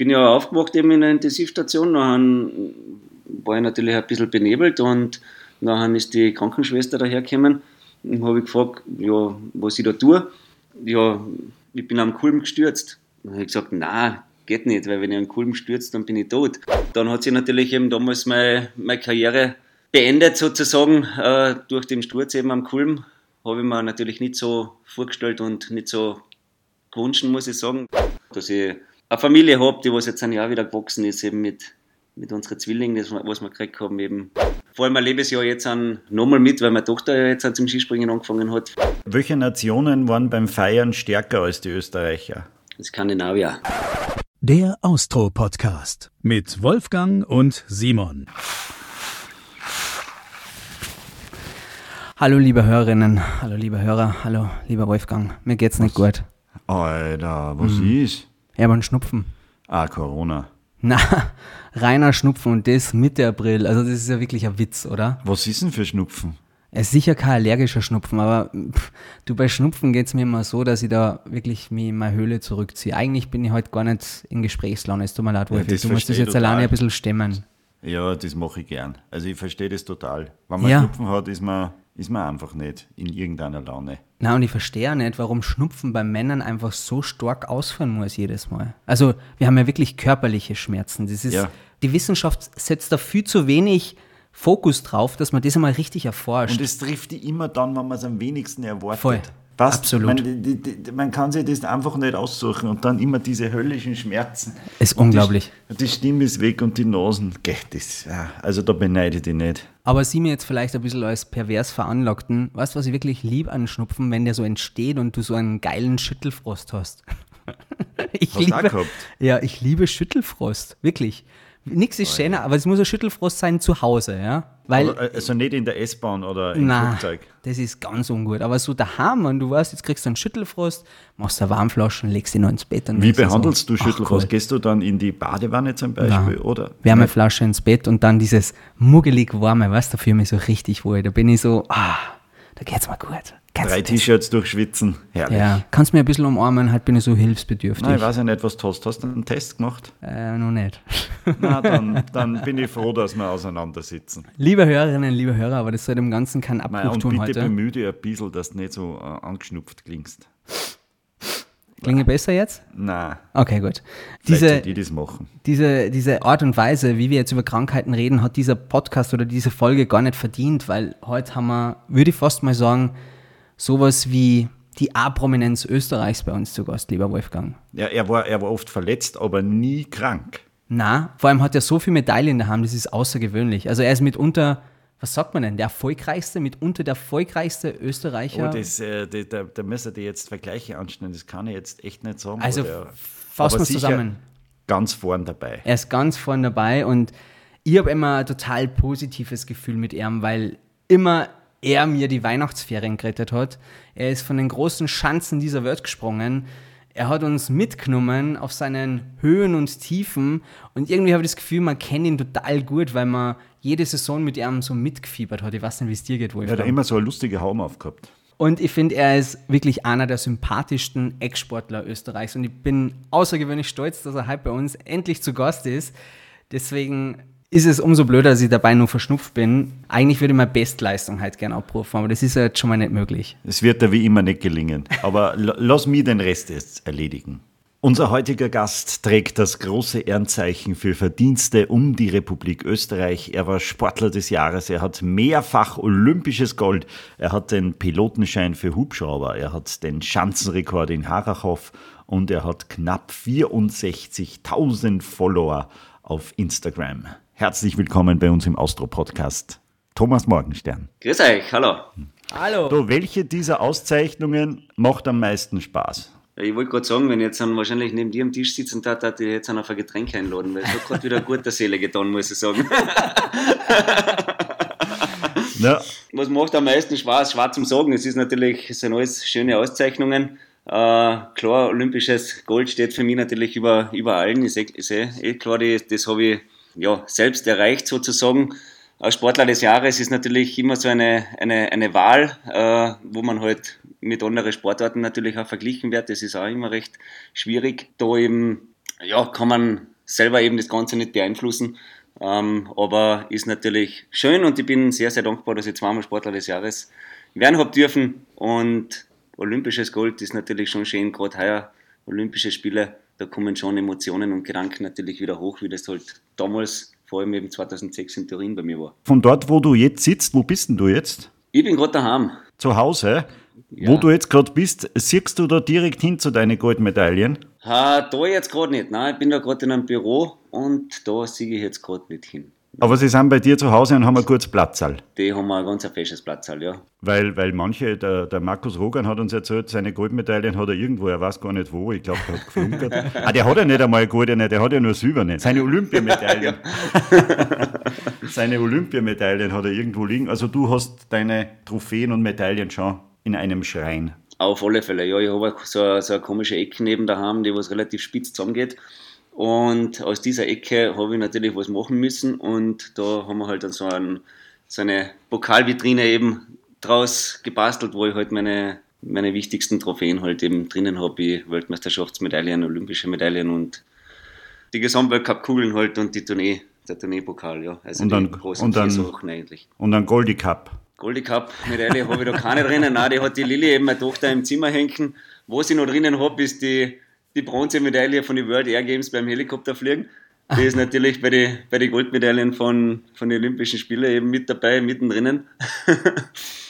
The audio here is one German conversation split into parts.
bin ja aufgewacht eben in der Intensivstation, dann war ich natürlich ein bisschen benebelt und dann ist die Krankenschwester dahergekommen und habe gefragt, ja, was ich da tue. Ja, ich bin am Kulm gestürzt. Dann habe ich gesagt, na, geht nicht, weil wenn ich am Kulm stürzt, dann bin ich tot. Dann hat sich natürlich eben damals meine, meine Karriere beendet sozusagen äh, durch den Sturz eben am Kulm. Habe ich mir natürlich nicht so vorgestellt und nicht so gewünscht, muss ich sagen, dass ich eine Familie habe, die was jetzt ein Jahr wieder gewachsen ist, eben mit, mit unseren Zwillingen, das, was wir gekriegt haben, eben. Vor allem erlebe ich es ja jetzt nochmal mit, weil meine Tochter ja jetzt zum Skispringen angefangen hat. Welche Nationen waren beim Feiern stärker als die Österreicher? Skandinavier. Der Austro-Podcast mit Wolfgang und Simon. Hallo liebe Hörerinnen, hallo liebe Hörer, hallo lieber Wolfgang. Mir geht's nicht gut. Alter, was mhm. ist? Ja, aber ein Schnupfen. Ah, Corona. Na, reiner Schnupfen und das Mitte April. Also das ist ja wirklich ein Witz, oder? Was ist denn für Schnupfen? Es ist sicher kein allergischer Schnupfen, aber pff, du bei Schnupfen geht es mir immer so, dass ich da wirklich mich in meine Höhle zurückziehe. Eigentlich bin ich heute gar nicht in Gesprächslaune. Es tut mir leid, Wolfi. Ja, du musst das jetzt total. alleine ein bisschen stemmen. Ja, das mache ich gern. Also ich verstehe das total. Wenn man ja. Schnupfen hat, ist man, ist man einfach nicht in irgendeiner Laune. Na, und ich verstehe auch nicht, warum Schnupfen bei Männern einfach so stark ausfallen muss jedes Mal. Also, wir haben ja wirklich körperliche Schmerzen. Das ist, ja. Die Wissenschaft setzt da viel zu wenig Fokus drauf, dass man das einmal richtig erforscht. Und es trifft die immer dann, wenn man es am wenigsten erwartet. Voll. Passt. Absolut. Man, die, die, man, kann sich das einfach nicht aussuchen und dann immer diese höllischen Schmerzen. Ist unglaublich. Die, die, Stimme ist weg und die Nasen, das. Ja, also da beneide ich dich nicht. Aber sieh mir jetzt vielleicht ein bisschen als pervers veranlagten. Weißt du, was ich wirklich lieb an Schnupfen, wenn der so entsteht und du so einen geilen Schüttelfrost hast? ich hast liebe? Ja, ich liebe Schüttelfrost. Wirklich. Nichts ist oh, schöner, ja. aber es muss ein Schüttelfrost sein zu Hause, ja. Weil, aber, also nicht in der S-Bahn oder im na, Flugzeug. Das ist ganz ungut. Aber so daheim, wenn du weißt, jetzt kriegst du einen Schüttelfrost, machst eine Warmflasche und legst ihn noch ins Bett. Wie behandelst so, du Schüttelfrost? Ach, Gehst du dann in die Badewanne zum Beispiel? Na, oder? Wärmeflasche ins Bett und dann dieses muggelig warme, weißt du, da fühle ich mich so richtig wohl. Da bin ich so, ah, da geht's mir gut. Kennst Drei T-Shirts durchschwitzen, herrlich. Ja, kannst du mir ein bisschen umarmen, halt bin ich so hilfsbedürftig. Nein, ich weiß ja nicht, was du hast. Hast du einen Test gemacht? Äh, noch nicht. Na, dann, dann bin ich froh, dass wir auseinandersitzen. Liebe Hörerinnen, liebe Hörer, aber das soll dem Ganzen keinen Abbruch Nein, und tun bitte heute. bemühe dich ein bisschen, dass du nicht so äh, angeschnupft klingst. Klinge besser jetzt? Nein. Okay, gut. Diese, die das machen. Diese, diese Art und Weise, wie wir jetzt über Krankheiten reden, hat dieser Podcast oder diese Folge gar nicht verdient, weil heute haben wir, würde ich fast mal sagen, sowas wie die A-Prominenz Österreichs bei uns zu Gast, lieber Wolfgang. Ja, er war, er war oft verletzt, aber nie krank. Na, vor allem hat er so viele Medaillen in der Hand, das ist außergewöhnlich. Also er ist mitunter, was sagt man denn, der erfolgreichste, mitunter der erfolgreichste Österreicher. Oh, das, äh, da, da müsste ihr jetzt Vergleiche anstellen, das kann ich jetzt echt nicht sagen. Also fassen wir zusammen. Ganz vorn dabei. Er ist ganz vorn dabei und ich habe immer ein total positives Gefühl mit ihm, weil immer er mir die Weihnachtsferien gerettet hat. Er ist von den großen Schanzen dieser Welt gesprungen. Er hat uns mitgenommen auf seinen Höhen und Tiefen und irgendwie habe ich das Gefühl, man kennt ihn total gut, weil man jede Saison mit ihm so mitgefiebert hat. Ich weiß nicht, wie es dir geht, Wolfgang. Er hat immer so eine lustige Haum aufgehabt. Und ich finde, er ist wirklich einer der sympathischsten Ex-Sportler Österreichs und ich bin außergewöhnlich stolz, dass er heute bei uns endlich zu Gast ist. Deswegen ist es umso blöder, dass ich dabei nur verschnupft bin. Eigentlich würde ich meine Bestleistung halt gerne abrufen, aber das ist ja jetzt schon mal nicht möglich. Es wird ja wie immer nicht gelingen. Aber lass mich den Rest jetzt erledigen. Unser heutiger Gast trägt das große Ehrenzeichen für Verdienste um die Republik Österreich. Er war Sportler des Jahres, er hat mehrfach olympisches Gold, er hat den Pilotenschein für Hubschrauber, er hat den Schanzenrekord in Harachow und er hat knapp 64.000 Follower auf Instagram. Herzlich willkommen bei uns im Austro-Podcast. Thomas Morgenstern. Grüß euch, hallo. Hallo. Du, welche dieser Auszeichnungen macht am meisten Spaß? Ich wollte gerade sagen, wenn ich jetzt dann wahrscheinlich neben dir am Tisch sitzen darf, dass ich jetzt auf ein Getränk einladen, weil es hat gerade wieder gut der Seele getan, muss ich sagen. ja. Was macht am meisten Spaß? Schwarz zum Sagen. Es ist natürlich, es sind alles schöne Auszeichnungen. Äh, klar, olympisches Gold steht für mich natürlich über, über allen. Ich sehe eh, eh klar, das, das habe ich ja, selbst erreicht sozusagen. Sportler des Jahres ist natürlich immer so eine, eine, eine Wahl, äh, wo man halt mit anderen Sportarten natürlich auch verglichen wird. Das ist auch immer recht schwierig, da eben ja, kann man selber eben das Ganze nicht beeinflussen. Ähm, aber ist natürlich schön und ich bin sehr, sehr dankbar, dass ich zweimal Sportler des Jahres werden habe dürfen. Und olympisches Gold ist natürlich schon schön, gerade heuer Olympische Spiele, da kommen schon Emotionen und Gedanken natürlich wieder hoch, wie das halt damals, vor allem eben 2006 in Turin bei mir war. Von dort, wo du jetzt sitzt, wo bist denn du jetzt? Ich bin gerade daheim. Zu Hause? Ja. Wo du jetzt gerade bist, siehst du da direkt hin zu deinen Goldmedaillen? Ha, da jetzt gerade nicht. Nein, ich bin da gerade in einem Büro und da sehe ich jetzt gerade nicht hin. Aber sie sind bei dir zu Hause und haben ein gutes Platzsaal. Die haben ein ganz festes Platzsaal, ja. Weil, weil manche, der, der Markus Rogan hat uns erzählt, seine Goldmedaillen hat er irgendwo, er weiß gar nicht wo, ich glaube, er hat geflunkert. ah, der hat ja nicht einmal goldene, der hat ja nur silberne. Seine Olympiamedaillen. seine Olympiamedaillen hat er irgendwo liegen. Also du hast deine Trophäen und Medaillen schon in einem Schrein. Auf alle Fälle, ja. Ich habe so, so eine komische Ecke neben daheim, die was relativ spitz zusammengeht. Und aus dieser Ecke habe ich natürlich was machen müssen und da haben wir halt dann so, ein, so eine Pokalvitrine eben draus gebastelt, wo ich halt meine, meine wichtigsten Trophäen halt eben drinnen habe, wie Weltmeisterschaftsmedaillen, olympische Medaillen und die Gesamtweltcup-Kugeln halt und die Tournee, der Tourneepokal, ja. Also und dann, großen und dann, Sachen eigentlich. Und dann Goldie Cup. Goldie Cup Medaille habe ich da keine drinnen. Nein, die hat die Lilly eben meine Tochter im Zimmer hängen. Was ich noch drinnen habe, ist die die Bronzemedaille von den World Air Games beim Helikopterfliegen. Die ist natürlich bei den bei die Goldmedaillen von, von den Olympischen Spielen eben mit dabei, mittendrin.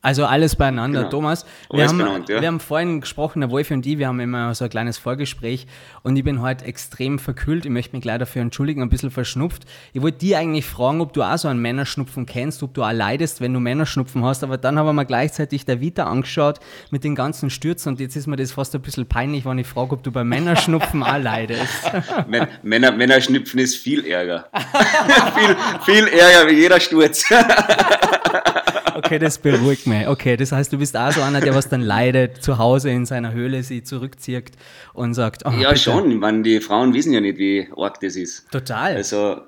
Also alles beieinander, genau. Thomas. Wir haben, benannt, ja. wir haben vorhin gesprochen, der Wolfi und ich, wir haben immer so ein kleines Vorgespräch und ich bin heute extrem verkühlt. Ich möchte mich gleich dafür entschuldigen, ein bisschen verschnupft. Ich wollte dir eigentlich fragen, ob du auch so einen Männerschnupfen kennst, ob du auch leidest, wenn du Männerschnupfen hast, aber dann haben wir gleichzeitig der Vita angeschaut mit den ganzen Stürzen und jetzt ist mir das fast ein bisschen peinlich, wenn ich frage, ob du bei Männerschnupfen auch leidest. Männer, Männerschnupfen ist viel Ärger. viel, viel Ärger wie jeder Sturz. Okay, das beruhigt mich. Okay, das heißt, du bist auch so einer, der was dann leidet, zu Hause in seiner Höhle sich zurückzieht und sagt, oh, Ja, bitte. schon. Ich meine, die Frauen wissen ja nicht, wie arg das ist. Total. Also,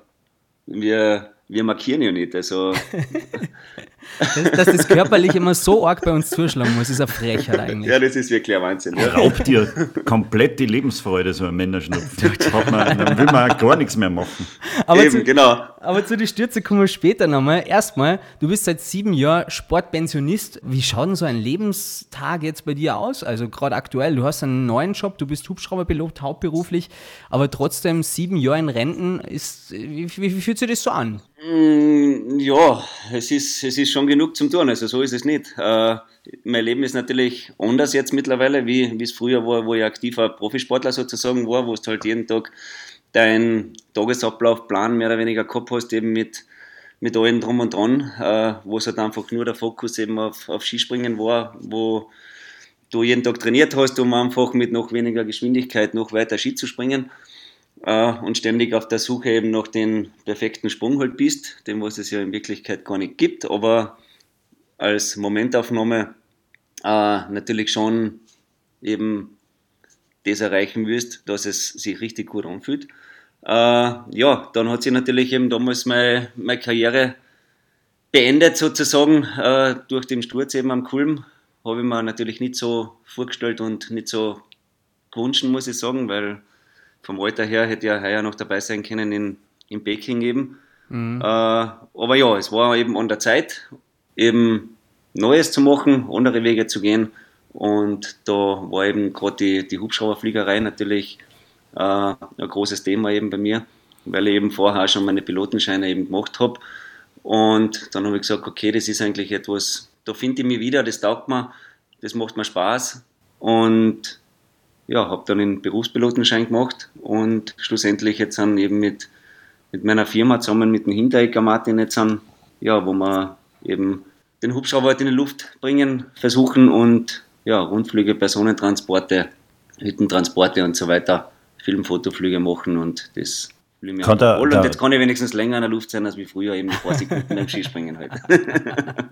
wir, wir markieren ja nicht. Also, dass, dass, das körperlich immer so arg bei uns zuschlagen muss, ist eine Frechheit eigentlich. Ja, das ist wirklich ein Wahnsinn. Ja. Raubt dir komplett die Lebensfreude, so ein Männerschnupfen. dann will man gar nichts mehr machen. Aber Eben, zu, genau. Aber zu den Stürze kommen wir später nochmal. Erstmal, du bist seit sieben Jahren Sportpensionist. Wie schaut denn so ein Lebenstag jetzt bei dir aus? Also gerade aktuell, du hast einen neuen Job, du bist Hubschrauberpilot, hauptberuflich, aber trotzdem sieben Jahre in Renten. Ist, wie, wie, wie fühlt sich das so an? Mm, ja, es ist, es ist schon genug zum tun, also so ist es nicht. Äh, mein Leben ist natürlich anders jetzt mittlerweile, wie, es früher war, wo ich aktiver Profisportler sozusagen war, wo du halt jeden Tag deinen Tagesablaufplan mehr oder weniger gehabt hast, eben mit, mit allem drum und dran, äh, wo es halt einfach nur der Fokus eben auf, auf Skispringen war, wo du jeden Tag trainiert hast, um einfach mit noch weniger Geschwindigkeit noch weiter Ski zu springen äh, und ständig auf der Suche eben nach dem perfekten Sprung halt bist, dem was es ja in Wirklichkeit gar nicht gibt, aber als Momentaufnahme äh, natürlich schon eben das erreichen wirst, dass es sich richtig gut anfühlt. Äh, ja, dann hat sich natürlich eben damals meine, meine Karriere beendet sozusagen äh, durch den Sturz eben am Kulm. Habe ich mir natürlich nicht so vorgestellt und nicht so gewünscht, muss ich sagen, weil vom Alter her hätte ich ja heuer noch dabei sein können in, in Peking eben. Mhm. Äh, aber ja, es war eben an der Zeit, eben Neues zu machen, andere Wege zu gehen. Und da war eben gerade die, die Hubschrauberfliegerei natürlich äh, ein großes Thema eben bei mir, weil ich eben vorher schon meine Pilotenscheine eben gemacht habe. Und dann habe ich gesagt, okay, das ist eigentlich etwas, da finde ich mich wieder, das taugt mir, das macht mir Spaß. Und ja, habe dann einen Berufspilotenschein gemacht und schlussendlich jetzt dann eben mit, mit meiner Firma zusammen mit dem Hinterecker Martin jetzt an, ja, wo wir eben den Hubschrauber halt in die Luft bringen, versuchen und ja, Rundflüge, Personentransporte, Hüttentransporte und so weiter, Filmfotoflüge machen und das will mir kann Und jetzt kann ich wenigstens länger in der Luft sein als wie früher, eben ein paar Sekunden beim Skispringen halt.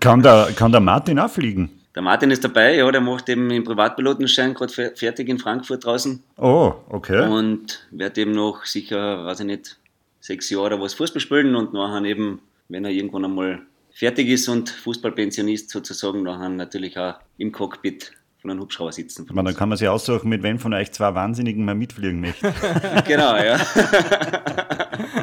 kann, der, kann der Martin auch fliegen? Der Martin ist dabei, ja, der macht eben den Privatpilotenschein gerade fertig in Frankfurt draußen. Oh, okay. Und wird eben noch sicher, weiß ich nicht, sechs Jahre oder was Fußball spielen und nachher eben, wenn er irgendwann einmal fertig ist und Fußballpensionist sozusagen, nachher natürlich auch im Cockpit von einem Hubschrauber sitzen. Man, dann kann man sich aussuchen, mit wem von euch zwei Wahnsinnigen mal mitfliegen möchte. genau, ja.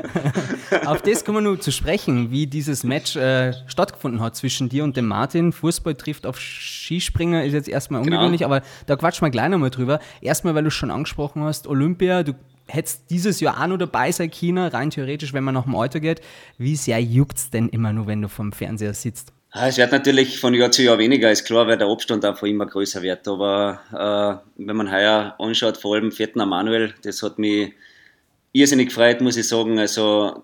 Auf das kommen wir nur zu sprechen, wie dieses Match äh, stattgefunden hat zwischen dir und dem Martin. Fußball trifft auf Skispringer, ist jetzt erstmal Genau. ungewöhnlich, aber da quatschen wir gleich nochmal drüber. Erstmal, weil du schon angesprochen hast, Olympia, du hättest dieses Jahr auch noch dabei sein China, rein theoretisch, wenn man nach dem Alter geht. Wie sehr juckt's denn immer nur, wenn du vom Fernseher sitzt? Ah, Es wird natürlich von Jahr zu Jahr weniger, ist klar, weil der Abstand einfach immer größer wird. Aber äh, wenn man heuer anschaut, vor allem vierten Manuel, das hat mich irrsinnig gefreut, muss ich sagen. Also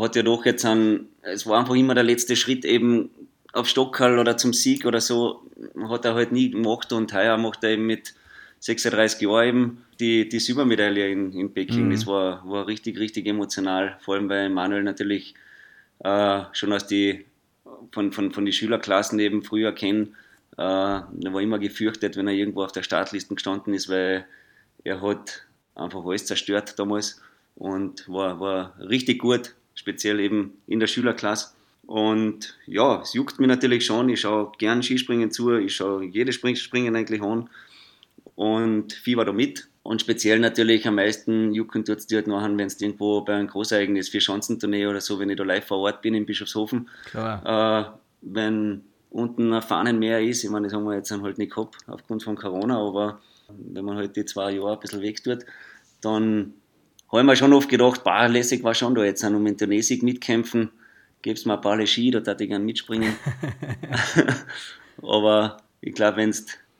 hat ja doch jetzt ein, es war einfach immer der letzte Schritt eben auf Stockerl oder zum Sieg oder so, hat er halt nie gemacht und heuer macht er eben mit 36 Jahren eben die, die Silbermedaille in, in Peking. Das war, war richtig, richtig emotional, vor allem weil Manuel natürlich äh, schon aus die von, von, von den Schülerklassen eben früher kennen. Äh, er war immer gefürchtet, wenn er irgendwo auf der Startliste gestanden ist, weil er hat einfach alles zerstört damals und war, war richtig gut, speziell eben in der Schülerklasse. Und ja, es juckt mich natürlich schon. Ich schaue gern Skispringen zu, ich schaue jedes Spring- Springen eigentlich an und fieber da mit. Und speziell natürlich am meisten jucken tut es dir halt nachher, wenn es irgendwo bei einem Großereignis für Schanzentournee oder so, wenn ich da live vor Ort bin in Bischofshofen, Klar. äh, wenn unten ein Fahnenmeer ist, ich meine, das haben wir jetzt halt nicht gehabt aufgrund von Corona, aber wenn man halt die zwei Jahre ein bisschen weg tut, dann habe ich mir schon oft gedacht, bah, lässig war schon da jetzt um den Tunesik mitkämpfen, gib's mir ein paar Ski, da würde ich gerne mitspringen. aber ich glaube,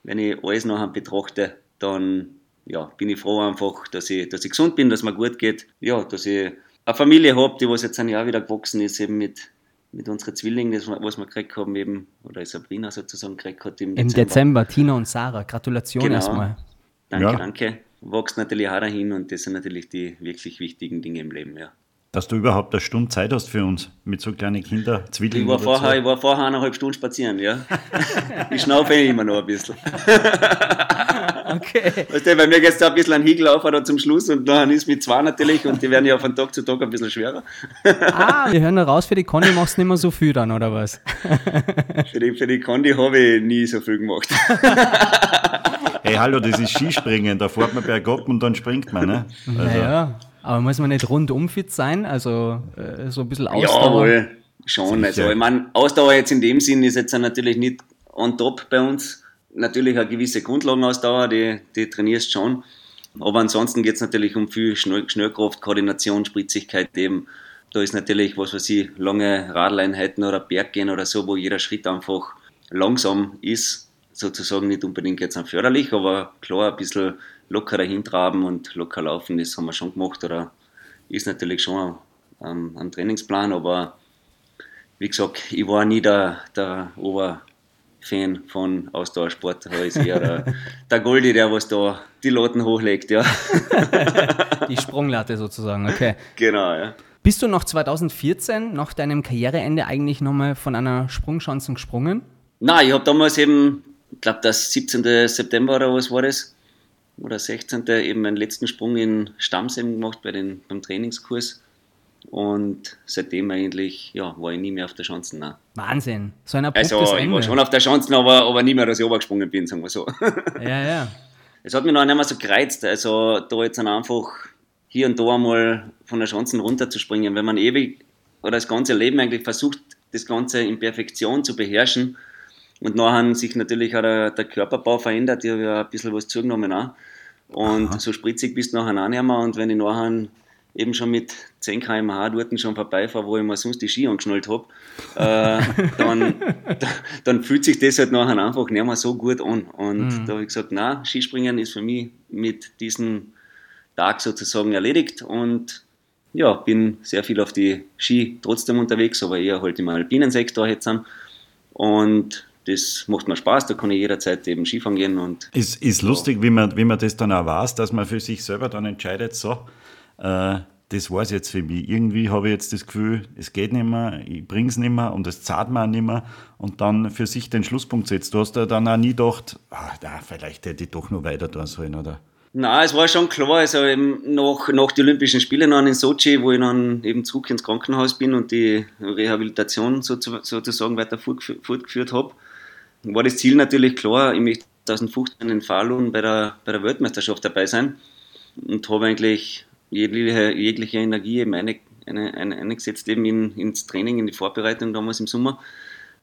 wenn ich alles nachher betrachte, dann ja, bin ich froh einfach, dass ich, dass ich gesund bin, dass mir gut geht, ja, dass ich eine Familie habe, die was jetzt ein Jahr wieder gewachsen ist, eben mit, mit unseren Zwillingen, das, was wir gekriegt haben, eben, oder Sabrina sozusagen gekriegt hat im Im Dezember, Tina und Sarah, Gratulation Genau. erstmal. Danke, Ja. danke. Wächst natürlich auch dahin und das sind natürlich die wirklich wichtigen Dinge im Leben, ja. Dass du überhaupt eine Stunde Zeit hast für uns mit so kleinen Kindern, Zwillingen Ich war, oder vorher, so. ich war vorher eineinhalb Stunden spazieren, ja. ich schnaufe eh immer noch ein bisschen. Okay. Weißt du, bei mir geht es da ein bisschen ein Higel auf oder zum Schluss und dann ist mit zwei natürlich und die werden ja von Tag zu Tag ein bisschen schwerer. Ah, wir hören da raus, für die Conny machst du nicht mehr so viel dann, oder was? Für die, für die Condi habe ich nie so viel gemacht. Hey, hallo, das ist Skispringen, da fährt man bergab und dann springt man, ne? Also, Naja, aber muss man nicht rundum fit sein? Also äh, so ein bisschen Ausdauer? Jawohl, schon. Sicher. Also ich meine, Ausdauer jetzt in dem Sinn ist jetzt natürlich nicht on top bei uns. Natürlich eine gewisse Grundlagenausdauer, die, die trainierst schon. Aber ansonsten geht es natürlich um viel Schnell Schnellkraft, Koordination, Spritzigkeit eben. Da ist natürlich, was weiß ich, lange Radleinheiten oder Berggehen oder so, wo jeder Schritt einfach langsam ist, sozusagen nicht unbedingt jetzt förderlich, aber klar ein bisschen lockerer hintraben und locker laufen, das haben wir schon gemacht oder ist natürlich schon ähm, ein Trainingsplan, aber wie gesagt, ich war nie der, der Oberfan von Ausdauersport, da ist eher der, der Goldi, der was da die Latten hochlegt, ja. Die Sprunglatte sozusagen, okay. genau, ja. Bist du noch 2014, nach deinem Karriereende, eigentlich nochmal von einer Sprungschanze gesprungen? Nein, ich habe damals eben, ich glaube, das 17. September oder was war das? Oder 16. eben meinen letzten Sprung in Stamms eben gemacht bei den, beim Trainingskurs. Und seitdem eigentlich, ja, war ich nie mehr auf der Schanze. Nein. Wahnsinn. So ein abruptes Also, ich war schon auf der Schanze, aber, aber nie mehr, dass ich runtergesprungen bin, sagen wir so. ja, ja. Es hat mich noch nicht mehr so gereizt, also da jetzt dann einfach hier und da einmal von der Chancen runterzuspringen, wenn man ewig oder das ganze Leben eigentlich versucht, das Ganze in Perfektion zu beherrschen und nachher sich natürlich auch der, der Körperbau verändert, ich habe ja ein bisschen was zugenommen auch. Und so spritzig bist du nachher auch nicht mehr. Und wenn ich nachher eben schon mit 10 km/h dort schon vorbeifahre, wo ich mir sonst die Ski angeschnallt habe, äh, dann, da- dann fühlt sich das halt nachher einfach nicht mehr so gut an. Und da habe ich gesagt, na, Skispringen ist für mich mit diesem Tag sozusagen erledigt. Und ja, bin sehr viel auf die Ski trotzdem unterwegs, aber eher halt im alpinen Sektor jetzt an. Und das macht mir Spaß, da kann ich jederzeit eben Skifahren gehen und Ist, ist lustig, wie man, wie man das dann auch weiß, dass man für sich selber dann entscheidet, so, äh, das war es jetzt für mich. Irgendwie habe ich jetzt das Gefühl, es geht nicht mehr, ich bringe es nicht mehr und es zahlt mir auch nicht mehr und dann für sich den Schlusspunkt setzt. Du hast ja dann auch nie gedacht, ah, na, vielleicht hätte ich doch noch weiter tun sollen, oder? Na, es war schon klar, also eben nach, nach den Olympischen Spielen dann in Sochi, wo ich dann eben zurück ins Krankenhaus bin und die Rehabilitation sozu- sozusagen weiter fortgef- fortgeführt habe, war das Ziel natürlich klar, ich möchte 2015 in Falun bei der, bei der Weltmeisterschaft dabei sein und habe eigentlich jegliche, jegliche Energie eben eine, eine, eine, eingesetzt eben in, ins Training, in die Vorbereitung damals im Sommer.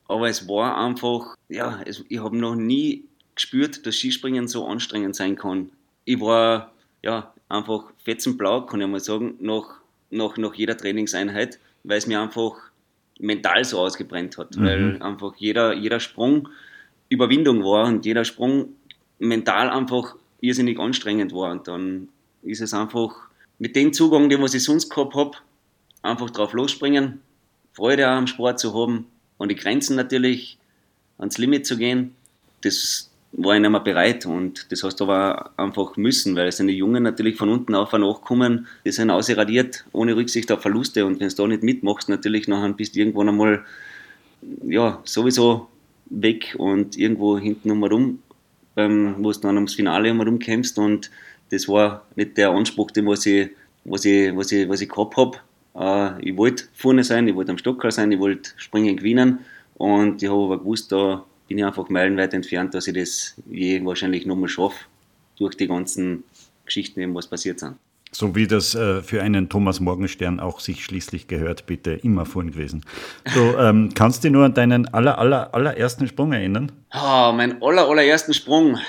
Aber es war einfach, ja, es, ich habe noch nie gespürt, dass Skispringen so anstrengend sein kann. Ich war ja einfach fetzenblau, kann ich mal sagen, nach, nach, nach jeder Trainingseinheit, weil es mir einfach mental so ausgebrennt hat, mhm. weil einfach jeder, jeder Sprung Überwindung war und jeder Sprung mental einfach irrsinnig anstrengend war. Und dann ist es einfach mit dem Zugang, den was ich sonst gehabt habe, einfach drauf losspringen, Freude am Sport zu haben, an die Grenzen natürlich, ans Limit zu gehen. Das war ich nicht mehr bereit und das hast du aber einfach müssen, weil es sind die Jungen natürlich von unten auf nachkommen, die sind ausradiert, ohne Rücksicht auf Verluste und wenn du da nicht mitmachst, natürlich nachher bist du irgendwann einmal ja, sowieso weg und irgendwo hinten rum, ähm, wo du dann ums Finale herum kämpfst und das war nicht der Anspruch, den was ich, was ich, was ich, was ich gehabt habe. Äh, ich wollte vorne sein, ich wollte am Stockerl sein, ich wollte springen gewinnen und ich habe aber gewusst, da bin ich einfach meilenweit entfernt, dass ich das je wahrscheinlich nochmal schaffe, durch die ganzen Geschichten, eben was passiert sind. So wie das äh, für einen Thomas Morgenstern auch sich schließlich gehört, bitte immer vorn gewesen. Du ähm, kannst dich nur an deinen aller, aller, allerersten Sprung erinnern? Oh, mein aller, allerersten Sprung.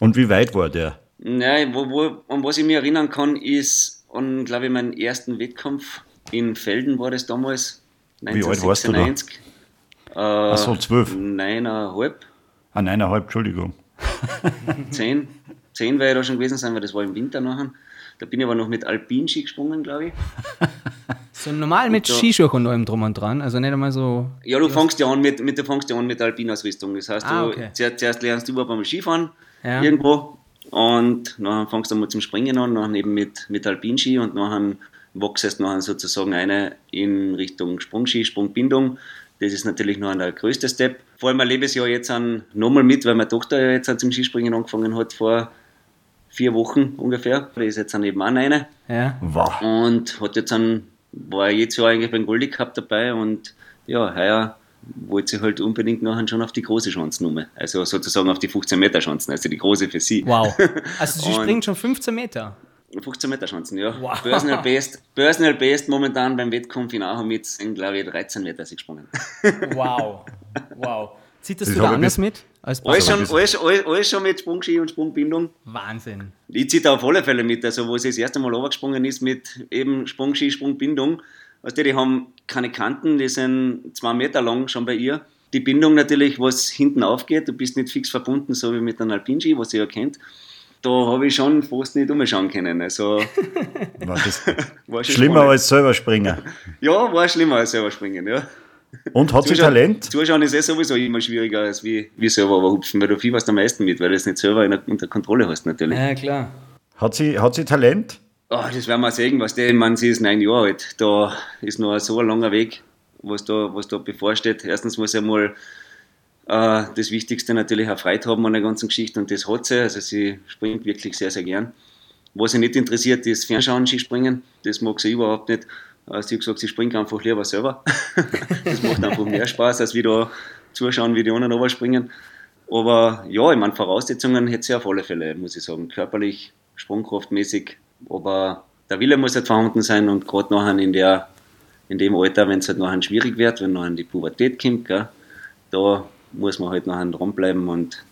Und wie weit war der? Nein, wo, wo, an was ich mich erinnern kann, ist an, glaube ich, meinen ersten Wettkampf in Felden war das damals. 1996. Wie alt warst du da? Äh, Ach so, zwölf. Neuneinhalb. Ah, neuneinhalb, Entschuldigung. Zehn. Zehn wäre ich da schon gewesen sein, weil das war im Winter nachher. Da bin ich aber noch mit Alpinski gesprungen, glaube ich. So normal mit Skischuhe und allem drum und dran, also nicht einmal so. Ja, du fängst ja an mit, mit, du fängst ja an mit Alpinausrüstung. Das heißt, ah, okay. du, zuerst, zuerst, lernst du überhaupt einmal Skifahren ja. irgendwo und dann fängst du mal zum Springen an, dann eben mit, mit Alpinski und dann wachsest du sozusagen eine in Richtung Sprungski, Sprungbindung. Das ist natürlich noch der größte Step. Vor allem erlebe ich es ja jetzt nochmal mit, weil meine Tochter ja jetzt zum Skispringen angefangen hat vor vier Wochen ungefähr. Die ist jetzt an eben auch eine. Ja. Wow. Und hat jetzt einen, war jedes Jahr eigentlich beim Goldie Cup dabei und ja, heuer wollte sie halt unbedingt nachher schon auf die große Chancennummer. Also sozusagen auf die 15 Meter Chancen, also die große für sie. Wow. Also sie springt schon 15 Meter. 15 Meter Chancen, ja. Wow. Personal, Best, Personal Best momentan beim Wettkampf in Aachen mit, glaube ich, 13 Meter sie gesprungen. Wow. Wow. Zieht das, das du da anders mit? Als alles, schon, alles, alles, alles schon mit Sprungski und Sprungbindung. Wahnsinn. Ich ziehe da auf alle Fälle mit. Also, wo sie das erste Mal runtergesprungen ist mit eben Sprungski, Sprungbindung. Weißt du, die haben keine Kanten, die sind zwei Meter lang schon bei ihr. Die Bindung natürlich, was hinten aufgeht, du bist nicht fix verbunden, so wie mit einem Alpinski, was ihr ja kennt. Da habe ich schon fast nicht umschauen können. Also, war das war schlimmer spannend. als selber springen? Ja, war schlimmer als selber springen, ja. Und hat sie Talent? Zuschauen ist eh sowieso immer schwieriger als wie, wie selber aber hupfen, weil du viel was am meisten mit, weil du es nicht selber in, unter Kontrolle hast natürlich. Ja, klar. Hat sie, hat sie Talent? Oh, das werden wir sehen, was der, man, sie ist neun Jahre alt. Da ist noch so ein langer Weg, was da, was da bevorsteht. Erstens muss er mal äh, das Wichtigste natürlich auch Freude haben an der ganzen Geschichte und das hat sie. Also sie springt wirklich sehr, sehr gern. Was sie nicht interessiert, ist Fernschauen, Skispringen. Das mag sie überhaupt nicht. Äh, sie hat gesagt, sie springt einfach lieber selber. das macht einfach mehr Spaß, als wieder zuschauen, wie die anderen springen. Aber ja, ich meine, Voraussetzungen hätte sie auf alle Fälle, muss ich sagen. Körperlich, sprungkraftmäßig. Aber der Wille muss halt vorhanden sein und gerade nachher in, der, in dem Alter, wenn es halt nachher schwierig wird, wenn nachher die Pubertät kommt, gell, da muss man halt nachher dranbleiben und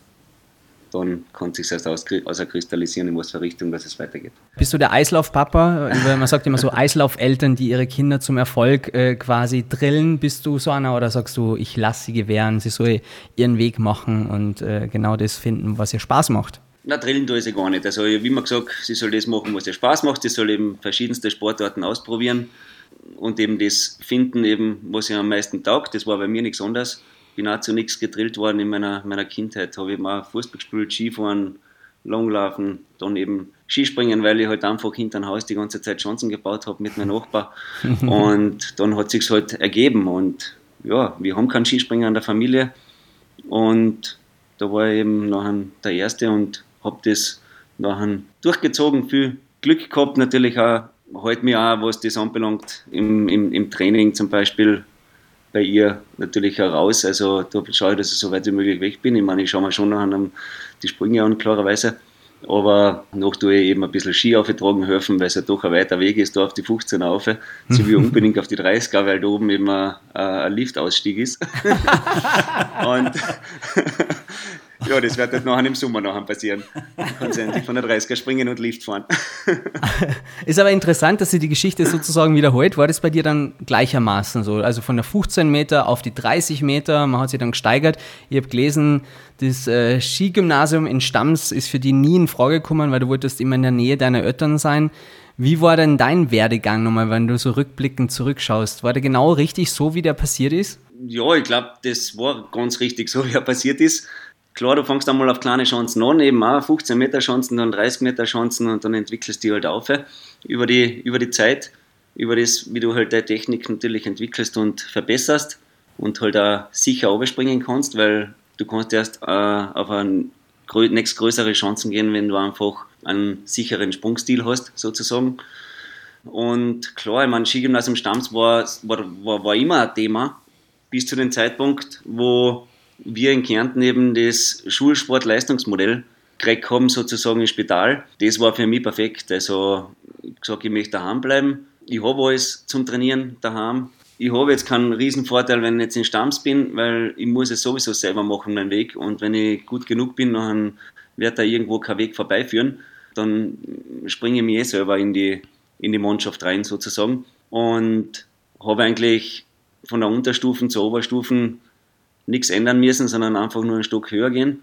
dann kann sich erst außerkristallisieren, in was für Richtung dass es weitergeht. Bist du der Eislaufpapa? Man sagt immer so Eislaufeltern, die ihre Kinder zum Erfolg äh, quasi drillen. Bist du so einer oder sagst du, ich lasse sie gewähren, sie soll ihren Weg machen und äh, genau das finden, was ihr Spaß macht? Na, drillen tue ich sie gar nicht. Also, wie man gesagt, sie soll das machen, was ihr Spaß macht. Sie soll eben verschiedenste Sportarten ausprobieren und eben das finden, eben, was ihr am meisten taugt. Das war bei mir nichts anderes bin auch zu nichts gedrillt worden in meiner, meiner Kindheit. Habe ich mal Fußball gespielt, Skifahren, Langlaufen, dann eben Skispringen, weil ich halt einfach hinter dem Haus die ganze Zeit Chancen gebaut habe mit meinem Nachbar. und dann hat sich halt ergeben. Und ja, wir haben keinen Skispringer in der Familie. Und da war ich eben nachher der Erste und habe das nachher durchgezogen. Viel Glück gehabt, natürlich auch, halt mir auch, was das anbelangt, im, im, im Training zum Beispiel bei ihr natürlich heraus. Also da schaue ich, dass ich so weit wie möglich weg bin. Ich meine, ich schaue mir schon an die Sprünge an, klarerweise. Aber noch tue ich eben ein bisschen Ski aufgetragen helfen, weil es ja doch ein weiter Weg ist, da auf die 15 auf, so wie unbedingt auf die 30er, weil da oben eben ein, ein Liftausstieg ist. und ja, das wird halt nachher im Sommer nachher passieren. Du kannst endlich von der 30er springen und Lift fahren. Ist aber interessant, dass sie die Geschichte sozusagen wiederholt. War das bei dir dann gleichermaßen so? Also von der 15 Meter auf die 30 Meter, man hat sich dann gesteigert. Ich habe gelesen, das äh, Skigymnasium in Stams ist für die nie in Frage gekommen, weil du wolltest immer in der Nähe deiner Eltern sein. Wie war denn dein Werdegang nochmal, wenn du so rückblickend zurückschaust? War der genau richtig so, wie der passiert ist? Ja, ich glaube, das war ganz richtig so, wie er passiert ist klar, du fängst einmal auf kleine Chancen an, eben auch 15 Meter Chancen, dann 30 Meter Chancen und dann entwickelst du die halt auf über die, über die Zeit, über das, wie du halt deine Technik natürlich entwickelst und verbesserst und halt auch sicher überspringen kannst, weil du kannst erst äh, auf eine nächstgrößere Chancen gehen, wenn du einfach einen sicheren Sprungstil hast, sozusagen. Und klar, ich meine, Skigymnasium Stamms war, war, war, war immer ein Thema, bis zu dem Zeitpunkt, wo wir in Kärnten eben das Schulsportleistungsmodell gekriegt haben, sozusagen im Spital. Das war für mich perfekt. Also, ich gesagt, ich möchte daheim bleiben. Ich habe alles zum Trainieren daheim. Ich habe jetzt keinen riesen Vorteil, wenn ich jetzt in Stamms bin, weil ich muss es sowieso selber machen, meinen Weg. Und wenn ich gut genug bin, dann wird da irgendwo kein Weg vorbeiführen. Dann springe ich mir eh selber in die, in die Mannschaft rein, sozusagen. Und habe eigentlich von der Unterstufen zur Oberstufen nichts ändern müssen, sondern einfach nur einen Stock höher gehen.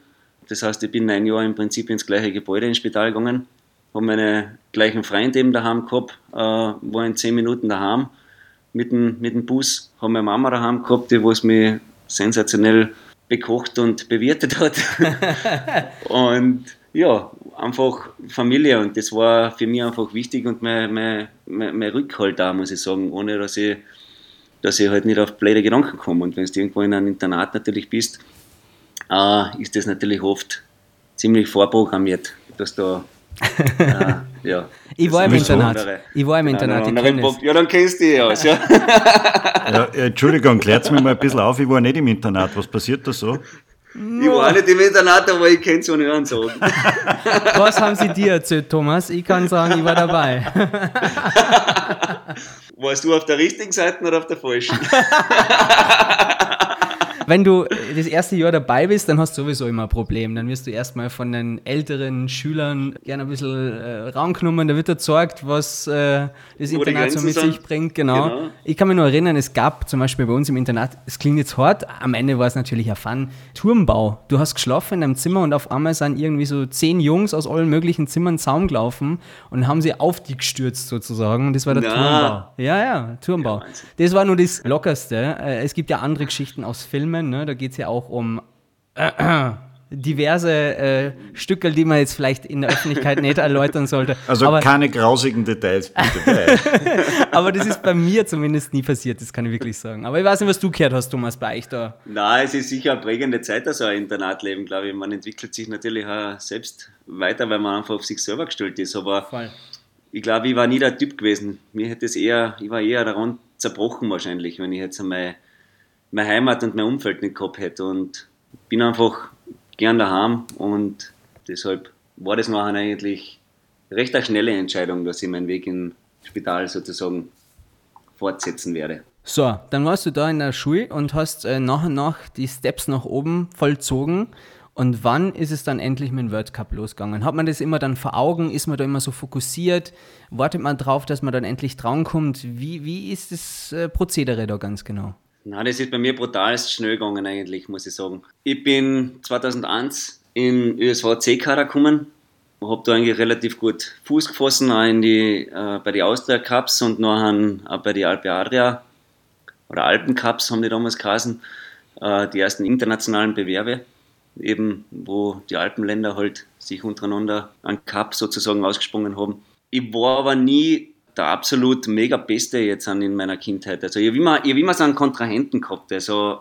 Das heißt, ich bin ein Jahr im Prinzip ins gleiche Gebäude ins Spital gegangen, habe meine gleichen Freunde eben daheim gehabt, äh, war in zehn Minuten daheim mit dem, mit dem Bus, habe meine Mama daheim gehabt, die was mich sensationell bekocht und bewirtet hat. und ja, einfach Familie und das war für mich einfach wichtig und mein, mein, mein, mein Rückhalt da, muss ich sagen, ohne dass ich dass ich halt nicht auf blöde Gedanken komme. Und wenn du irgendwo in einem Internat natürlich bist, äh, ist das natürlich oft ziemlich vorprogrammiert, dass da äh, ja. Ich war im Internat. Ich war im Internat. ja, dann kennst du dich aus, ja. ja Entschuldigung, klärt mir mal ein bisschen auf, ich war nicht im Internat. Was passiert da so? Ich war nicht im Internat, aber ich kann es so hören sagen. Was haben sie dir erzählt, Thomas? Ich kann sagen, ich war dabei. Warst du auf der richtigen Seite oder auf der falschen? wenn du das erste Jahr dabei bist, dann hast du sowieso immer ein Problem. Dann wirst du erstmal von den älteren Schülern gerne ein bisschen äh, Raum genommen, da wird gezeigt, was äh, das Internat so mit sind. sich bringt. Genau. genau. Ich kann mich nur erinnern, es gab zum Beispiel bei uns im Internat, es klingt jetzt hart, am Ende war es natürlich ein Fun, Turmbau. Du hast geschlafen in einem Zimmer und auf einmal sind irgendwie so zehn Jungs aus allen möglichen Zimmern Zaum gelaufen und haben sie auf dich gestürzt sozusagen. Und das war der Na. Turmbau. Ja, ja, Turmbau. Ja, das war nur das Lockerste. Äh, es gibt ja andere Geschichten aus Filmen, Filmen. Ne? Da geht es ja auch um äh, diverse äh, Stücke, die man jetzt vielleicht in der Öffentlichkeit nicht erläutern sollte. Also aber, keine grausigen Details, bitte. aber das ist bei mir zumindest nie passiert, das kann ich wirklich sagen. Aber ich weiß nicht, was du gehört hast, Thomas, bei euch da. Nein, es ist sicher eine prägende Zeit, also ein Internatleben, glaube ich. Man entwickelt sich natürlich auch selbst weiter, weil man einfach auf sich selber gestellt ist. Aber Voll. ich glaube, ich war nie der Typ gewesen. Mir hätte es eher, ich war eher daran zerbrochen wahrscheinlich, wenn ich jetzt einmal meine Heimat und mein Umfeld nicht gehabt hätte. Und bin einfach gern daheim und deshalb war das nachher eigentlich recht eine schnelle Entscheidung, dass ich meinen Weg im Spital sozusagen fortsetzen werde. So, dann warst du da in der Schule und hast äh, nach und nach die Steps nach oben vollzogen. Und wann ist es dann endlich mit dem World Cup losgegangen? Hat man das immer dann vor Augen? Ist man da immer so fokussiert? Wartet man drauf, dass man dann endlich drankommt? Wie, wie ist das äh, Prozedere da ganz genau? Na, das ist bei mir brutal schnell gegangen eigentlich, muss ich sagen. Ich bin 2001 in ÖSV C-Kader gekommen, habe da eigentlich relativ gut Fuß gefasst, auch in die, äh, bei den Austria Cups und nachher auch bei den Alpe Adria oder Alpen Cups haben die damals geheißen, äh, die ersten internationalen Bewerbe, eben wo die Alpenländer halt sich untereinander an Cup sozusagen ausgesprungen haben. Ich war aber nie der absolut mega Beste jetzt an in meiner Kindheit. Also ich habe immer, ich hab immer so einen Kontrahenten gehabt. Also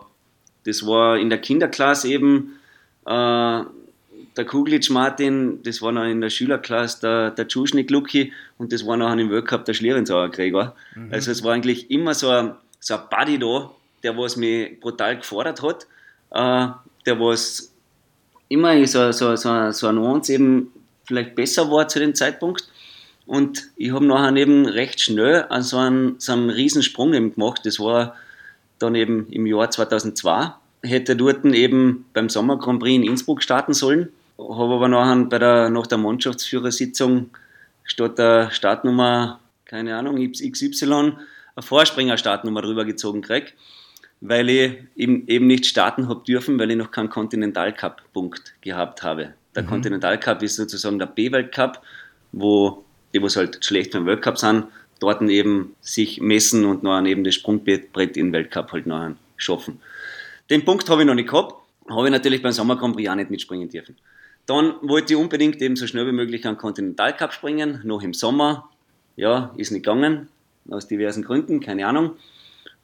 das war in der Kinderklasse eben äh, der Kuglitsch Martin, das war noch in der Schülerklasse der, der Tschuschnik Luki und das war noch im World Cup der Schlierenzauer Gregor. Mhm. Also es war eigentlich immer so ein, so ein Buddy da der was mich brutal gefordert hat, äh, der was immer so, so, so, so ein Nuance eben vielleicht besser war zu dem Zeitpunkt. Und ich habe nachher eben recht schnell so einen, so einen Riesensprung eben gemacht. Das war dann eben im Jahr 2002. Hätte dort eben beim Sommer Grand Prix in Innsbruck starten sollen. Habe aber nachher bei der, nach der Mannschaftsführersitzung statt der Startnummer, keine Ahnung, XY, eine Vorspringer-Startnummer drüber gezogen gekriegt, weil ich eben, eben nicht starten habe dürfen, weil ich noch keinen Continental Cup-Punkt gehabt habe. Der mhm. Continental Cup ist sozusagen der B-Weltcup, wo die, was halt schlecht beim Weltcup sind, dort eben sich messen und noch eben das Sprungbrett den Weltcup halt noch schaffen. Den Punkt habe ich noch nicht gehabt, habe ich natürlich beim Sommer Grand Prix auch nicht mitspringen dürfen. Dann wollte ich unbedingt eben so schnell wie möglich einen Continental Cup springen, noch im Sommer. Ja, ist nicht gegangen, aus diversen Gründen, keine Ahnung.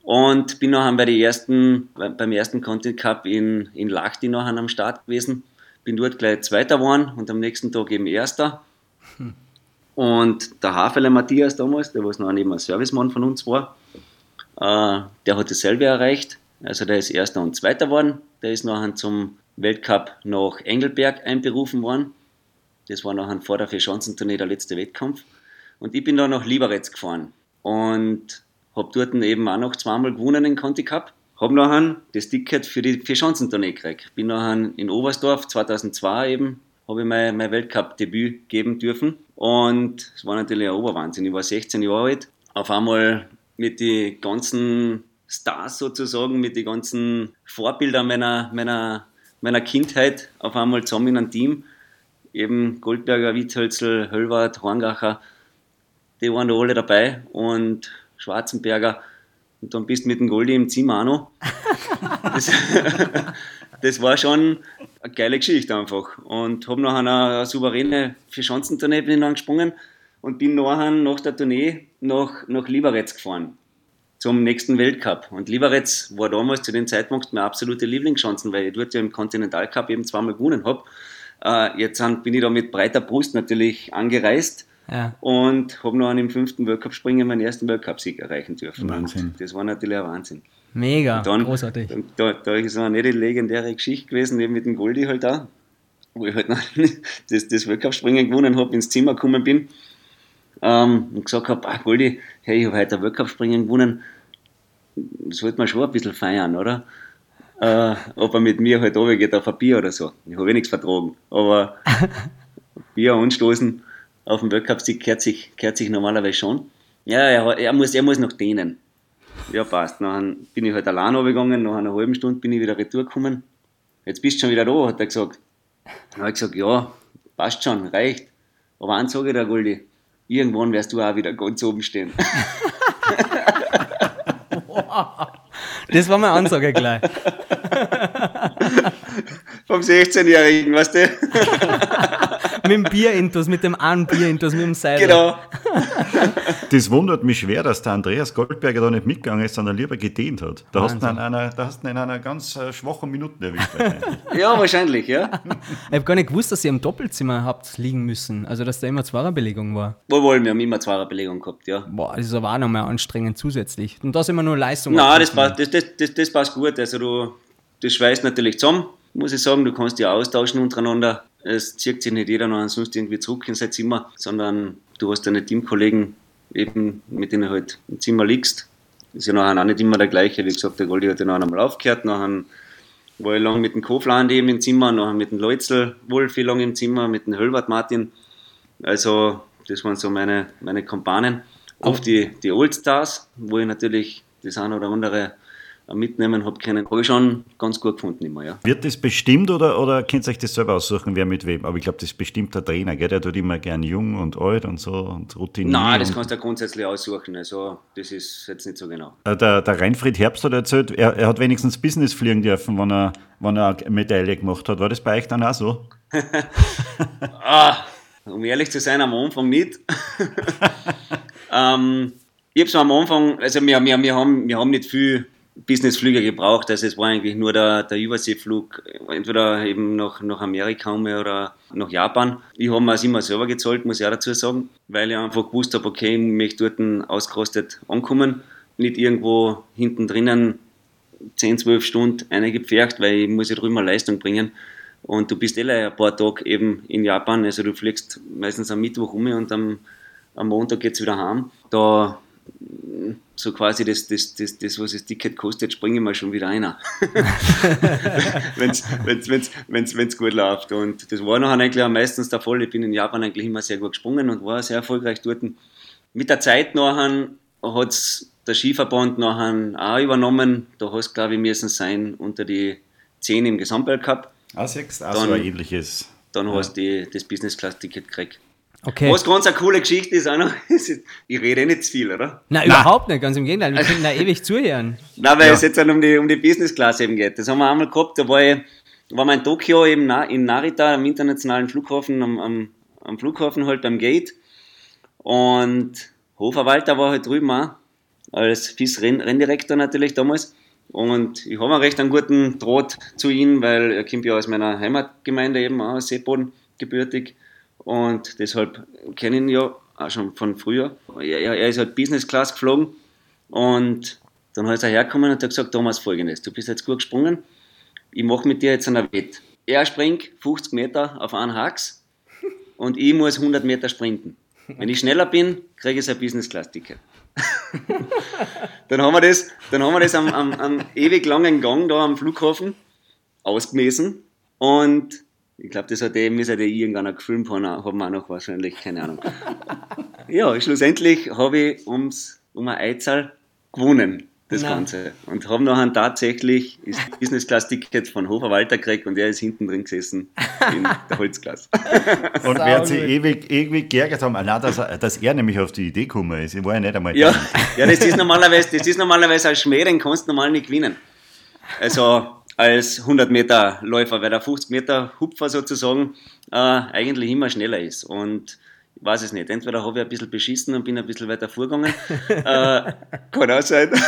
Und bin nachher bei ersten, beim ersten Continental Cup in, in Lachti nachher am Start gewesen. Bin dort gleich Zweiter geworden und am nächsten Tag eben Erster. Hm. Und der Haferle Matthias damals, der was noch neben ein Servicemann von uns war, äh, der hat dasselbe erreicht. Also der ist Erster und Zweiter geworden. Der ist nachher zum Weltcup nach Engelberg einberufen worden. Das war nachher vor der Vierschanzentournee der letzte Wettkampf. Und ich bin dann nach Liberec gefahren und habe dort eben auch noch zweimal gewonnen in Conti Cup. Habe nachher das Ticket für die Vierschanzentournee gekriegt. Bin nachher in Oberstdorf 2002 eben habe ich mein, mein Weltcup-Debüt geben dürfen. Und es war natürlich ein Oberwahnsinn. Ich war 16 Jahre alt. Auf einmal mit den ganzen Stars sozusagen, mit den ganzen Vorbildern meiner, meiner, meiner Kindheit auf einmal zusammen in einem Team. Eben Goldberger, Wiethölzel, Höllwart, Horngacher, die waren da alle dabei und Schwarzenberger. Und dann bist du mit dem Goldi im Zimmer auch noch. Das, das war schon eine geile Geschichte einfach. Und habe nachher eine, souveräne Vier-Schanzentournee bin angesprungen und bin nachher nach der Tournee nach, nach Liberec gefahren zum nächsten Weltcup. Und Liberec war damals zu dem Zeitpunkt meine absolute Lieblingschancen, weil ich dort ja im Continental Cup eben zweimal gewonnen habe. Äh, jetzt bin ich da mit breiter Brust natürlich angereist ja. und habe noch an dem fünften Weltcup-Springen meinen ersten Weltcup-Sieg erreichen dürfen. Wahnsinn. Und das war natürlich ein Wahnsinn. Mega, dann, großartig. Da, da ist eine nette legendäre Geschichte gewesen, eben mit dem Goldi halt da, wo ich halt das, das Weltcup-Springen gewonnen habe, ins Zimmer gekommen bin ähm, und gesagt habe, ach Goldi, hey, ich habe heute ein Weltcup-Springen gewonnen, sollte man schon ein bisschen feiern, oder? Äh, ob er mit mir halt geht auf ein Bier oder so. Ich habe eh nichts vertragen, aber Bier anstoßen auf dem Weltcup-Sieg kehrt sich, kehrt sich normalerweise schon. Ja, er, er, muss, er muss noch dehnen. Ja, passt. Dann bin ich halt allein runtergegangen, nach einer halben Stunde bin ich wieder retour gekommen. Jetzt bist du schon wieder da, hat er gesagt. Dann habe ich gesagt, ja, passt schon, reicht. Aber eins sage ich dir, Goldi, irgendwann wirst du auch wieder ganz oben stehen. das war meine Ansage gleich. Vom 16-Jährigen, weißt du? mit dem Bierintus, mit dem einen Bierintus, mit dem Seil. Genau. Das wundert mich schwer, dass der Andreas Goldberger da nicht mitgegangen ist, sondern lieber gedehnt hat. Da hast, du in einer, da hast du in einer ganz äh, schwachen Minute erwischt. ja, wahrscheinlich, ja. Ich habe gar nicht gewusst, dass ihr im Doppelzimmer habt liegen müssen. Also, dass da immer Zweierbelegung war. Wo wollen wir haben immer Zweierbelegung gehabt, ja. Boah, das ist aber auch nochmal anstrengend zusätzlich. Und da sind immer nur Leistung. Nein, das passt, das, das, das, das passt gut. Also, du, das schweißt natürlich zusammen, muss ich sagen. Du kannst dich austauschen untereinander. Es zieht sich nicht jeder noch ansonsten irgendwie zurück in sein Zimmer, sondern du hast deine Teamkollegen eben, mit denen du halt im Zimmer liegst. Ist ja nachher auch nicht immer der gleiche. Wie gesagt, der Goldi hat ja noch einmal aufgehört, nachher war ich lange mit dem Kofland eben im Zimmer, nachher mit dem Leutzel Wolf lang im Zimmer, mit dem Höllwart Martin. Also, das waren so meine, meine Kompanen. Auf die, die Oldstars, wo ich natürlich das eine oder andere mitnehmen habe können, habe ich schon ganz gut gefunden immer, ja. Wird das bestimmt oder, oder könnt ihr euch das selber aussuchen, wer mit wem? Aber ich glaube, das ist bestimmt der Trainer, gell? der tut immer gern jung und alt und so und routiniert. Nein, das kannst du grundsätzlich aussuchen, also das ist jetzt nicht so genau. Äh, der, der Reinfried Herbst hat erzählt, er, er hat wenigstens Business fliegen dürfen, wenn er, wenn er eine Medaille gemacht hat. War das bei euch dann auch so? ah, um ehrlich zu sein, am Anfang nicht. ähm, ich habe so am Anfang, also wir, wir, wir, haben, wir haben nicht viel Businessflüge gebraucht. Also es war eigentlich nur der, der Überseeflug, entweder eben nach, nach Amerika oder nach Japan. Ich habe mir das immer selber gezahlt, muss ich auch dazu sagen, weil ich einfach gewusst habe, okay, ich möchte dort ausgerostet ankommen, nicht irgendwo hinten drinnen 10, 12 Stunden eingepfercht, weil ich muss ja drüben eine Leistung bringen. Und du bist eh ein paar Tage eben in Japan, also du fliegst meistens am Mittwoch um und am, am Montag geht es wieder heim. Da so quasi das, das, das, das, was das Ticket kostet, springe ich mal schon wieder einer. wenn es wenn's, wenn's, wenn's, wenn's gut läuft. Und das war nachher eigentlich meistens der Fall. Ich bin in Japan eigentlich immer sehr gut gesprungen und war sehr erfolgreich dort. Mit der Zeit nachher hat es der Skiverband nachher auch übernommen. Da hast du, glaube ich, müssen sein unter die 10 im Gesamtweltcup. Ah, sechs, also dann, ein ähnliches. Dann ja. hast du das Business-Class-Ticket gekriegt. Okay. Was ganz eine coole Geschichte ist auch noch, ich rede eh nicht zu viel, oder? Nein, überhaupt nicht, ganz im Gegenteil, wir können da ewig zuhören. Nein, weil ja. es jetzt um die, um die Business Class eben geht. Das haben wir einmal gehabt, da war ich, war wir in Tokio eben in Narita, am internationalen Flughafen, am, am, am Flughafen halt beim Gate. Und Hofverwalter war halt drüben auch, als FIS-Renndirektor natürlich damals. Und ich habe einen recht einen guten Draht zu ihm, weil er kommt ja aus meiner Heimatgemeinde eben, auch aus Seeboden gebürtig. Und deshalb kenne ich ihn ja auch schon von früher. Er, er ist halt Business Class geflogen und dann ist er hergekommen und hat gesagt, Thomas, folgendes, du bist jetzt gut gesprungen, ich mache mit dir jetzt einen Wett. Er springt 50 Meter auf einen Hax und ich muss 100 Meter sprinten. Wenn ich schneller bin, kriege ich sein Business Class Ticket. dann haben wir das, dann haben wir das am, am, am ewig langen Gang da am Flughafen ausgemessen und ich glaube, das hat eh, muss halt irgendeiner gefilmt haben, haben wir auch noch wahrscheinlich, keine Ahnung. ja, schlussendlich habe ich ums, um eine Einzahl gewonnen, das Nein. Ganze. Und haben nachher tatsächlich das Business Class Ticket von Hofer Walter gekriegt und er ist hinten drin gesessen in der Holzklasse. und wer sich ewig, ewig geärgert haben, allein, dass er, dass er nämlich auf die Idee gekommen ist. Ich war ja nicht einmal Ja, ja das, ist normalerweise, das ist normalerweise als Schmäh, den kannst du normal nicht gewinnen. Also, als 100 Meter Läufer, weil der 50 Meter Hupfer sozusagen äh, eigentlich immer schneller ist. Und ich weiß es nicht. Entweder habe ich ein bisschen beschissen und bin ein bisschen weiter vorgegangen. äh, kann auch sein.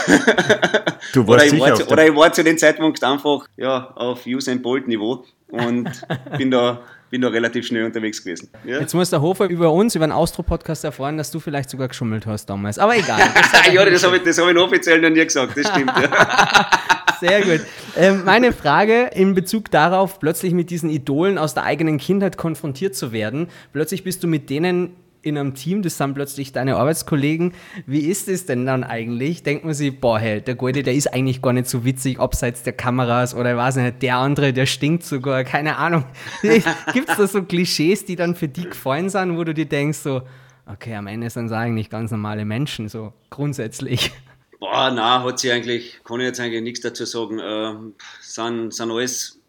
Du warst oder, ich war zu, oder ich war zu dem Zeitpunkt einfach ja, auf Usain Bolt Niveau und bin da bin da relativ schnell unterwegs gewesen. Ja. Jetzt muss der Hofer über uns, über den Austro-Podcast erfahren, dass du vielleicht sogar geschummelt hast damals. Aber egal. Das ja, das habe ich, hab ich offiziell noch nie gesagt, das stimmt. Ja. Sehr gut. Ähm, meine Frage in Bezug darauf, plötzlich mit diesen Idolen aus der eigenen Kindheit konfrontiert zu werden. Plötzlich bist du mit denen in einem Team, das sind plötzlich deine Arbeitskollegen. Wie ist es denn dann eigentlich? Denkt man sich, boah, hey, der Golde, der ist eigentlich gar nicht so witzig, abseits der Kameras oder ich weiß nicht, der andere, der stinkt sogar, keine Ahnung. Gibt es da so Klischees, die dann für dich gefallen sind, wo du dir denkst, so, okay, am Ende sind es eigentlich ganz normale Menschen, so grundsätzlich? Boah, na, hat sie eigentlich, kann ich jetzt eigentlich nichts dazu sagen. Äh, sind, sind alles,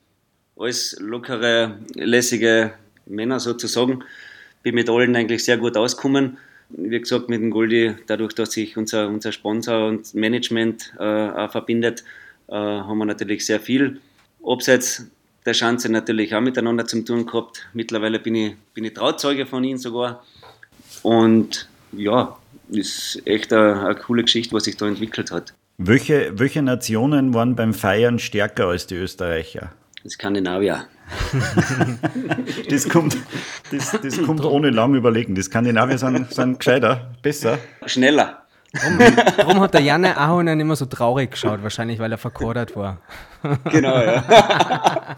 alles lockere, lässige Männer sozusagen. Bin mit allen eigentlich sehr gut ausgekommen. Wie gesagt, mit dem Goldi, dadurch, dass sich unser, unser Sponsor und Management äh, auch verbindet, äh, haben wir natürlich sehr viel abseits der Chance natürlich auch miteinander zu tun gehabt. Mittlerweile bin ich, bin ich Trauzeuge von ihnen sogar. Und ja, ist echt eine, eine coole Geschichte, was sich da entwickelt hat. Welche, welche Nationen waren beim Feiern stärker als die Österreicher? Skandinavier. das kommt, das, das kommt ohne lang überlegen. Die Skandinavier sind, sind gescheiter, besser. Schneller. Warum, warum hat der Janne Ahonen immer so traurig geschaut? Wahrscheinlich, weil er verkodert war. Genau, ja.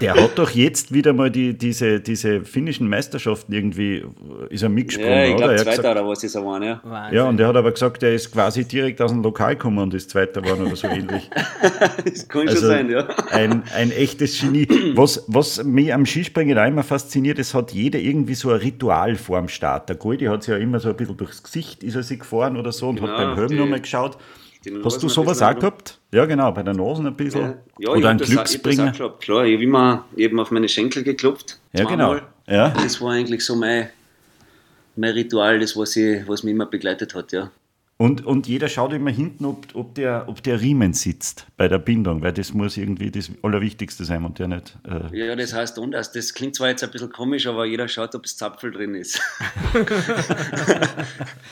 Der hat doch jetzt wieder mal die, diese, diese finnischen Meisterschaften irgendwie, ist er mitgesprungen, ja, ich glaube Zweiter oder was ist er geworden, ja. Wahnsinn. Ja, und er hat aber gesagt, er ist quasi direkt aus dem Lokal gekommen und ist Zweiter geworden oder so ähnlich. das kann also schon sein, ja. Ein, ein echtes Genie. Was, was mich am Skispringen auch immer fasziniert, es hat jeder irgendwie so ein Ritual vorm Start. Der Goldi hat sich ja immer so ein bisschen durchs Gesicht, ist er sich gefahren oder so und genau, hat beim Helm nochmal geschaut. Hast du sowas auch gehabt? Ja, genau, bei der Nase ein bisschen. Ja, ja Oder ein Glücksbringer. Das auch Klar, ich habe immer eben auf meine Schenkel geklopft. Ja, genau. Ja. Das war eigentlich so mein, mein Ritual, das was, ich, was mich immer begleitet hat, ja. Und, und jeder schaut immer hinten, ob, ob, der, ob der Riemen sitzt bei der Bindung, weil das muss irgendwie das Allerwichtigste sein und der nicht. Äh ja, das heißt anders. Das klingt zwar jetzt ein bisschen komisch, aber jeder schaut, ob das Zapfel drin ist.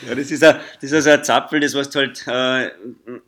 ja, das ist, ein, das ist also ein Zapfel, das was du halt äh,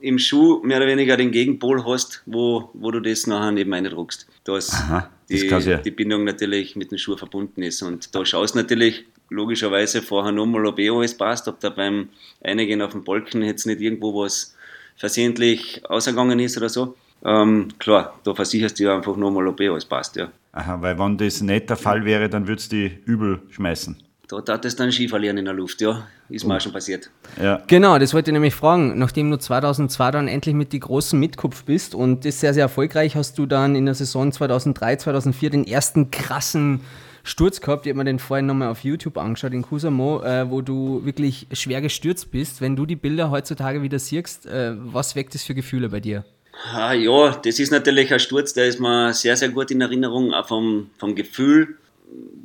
im Schuh mehr oder weniger den Gegenpol hast, wo, wo du das nachher neben reindruckst. Dass Aha, die, die Bindung natürlich mit dem Schuh verbunden ist. Und da schaust du natürlich logischerweise vorher nochmal, ob eh alles passt, ob da beim Einigen auf dem Balken jetzt nicht irgendwo was versehentlich ausgegangen ist oder so. Ähm, klar, da versicherst du dir einfach nochmal, ob eh alles passt, ja. Aha, weil wenn das nicht der Fall wäre, dann würdest du die übel schmeißen. Da tat es dann Ski verlieren in der Luft, ja. Ist mir auch schon passiert. Ja. Genau, das wollte ich nämlich fragen. Nachdem du 2002 dann endlich mit die großen Mitkopf bist und das sehr, sehr erfolgreich, hast du dann in der Saison 2003, 2004 den ersten krassen Sturz gehabt. Ich habe mir den vorhin nochmal auf YouTube angeschaut, in Kusamo, äh, wo du wirklich schwer gestürzt bist. Wenn du die Bilder heutzutage wieder siehst, äh, was weckt das für Gefühle bei dir? Ah, ja, das ist natürlich ein Sturz, der ist mir sehr, sehr gut in Erinnerung, auch vom, vom Gefühl,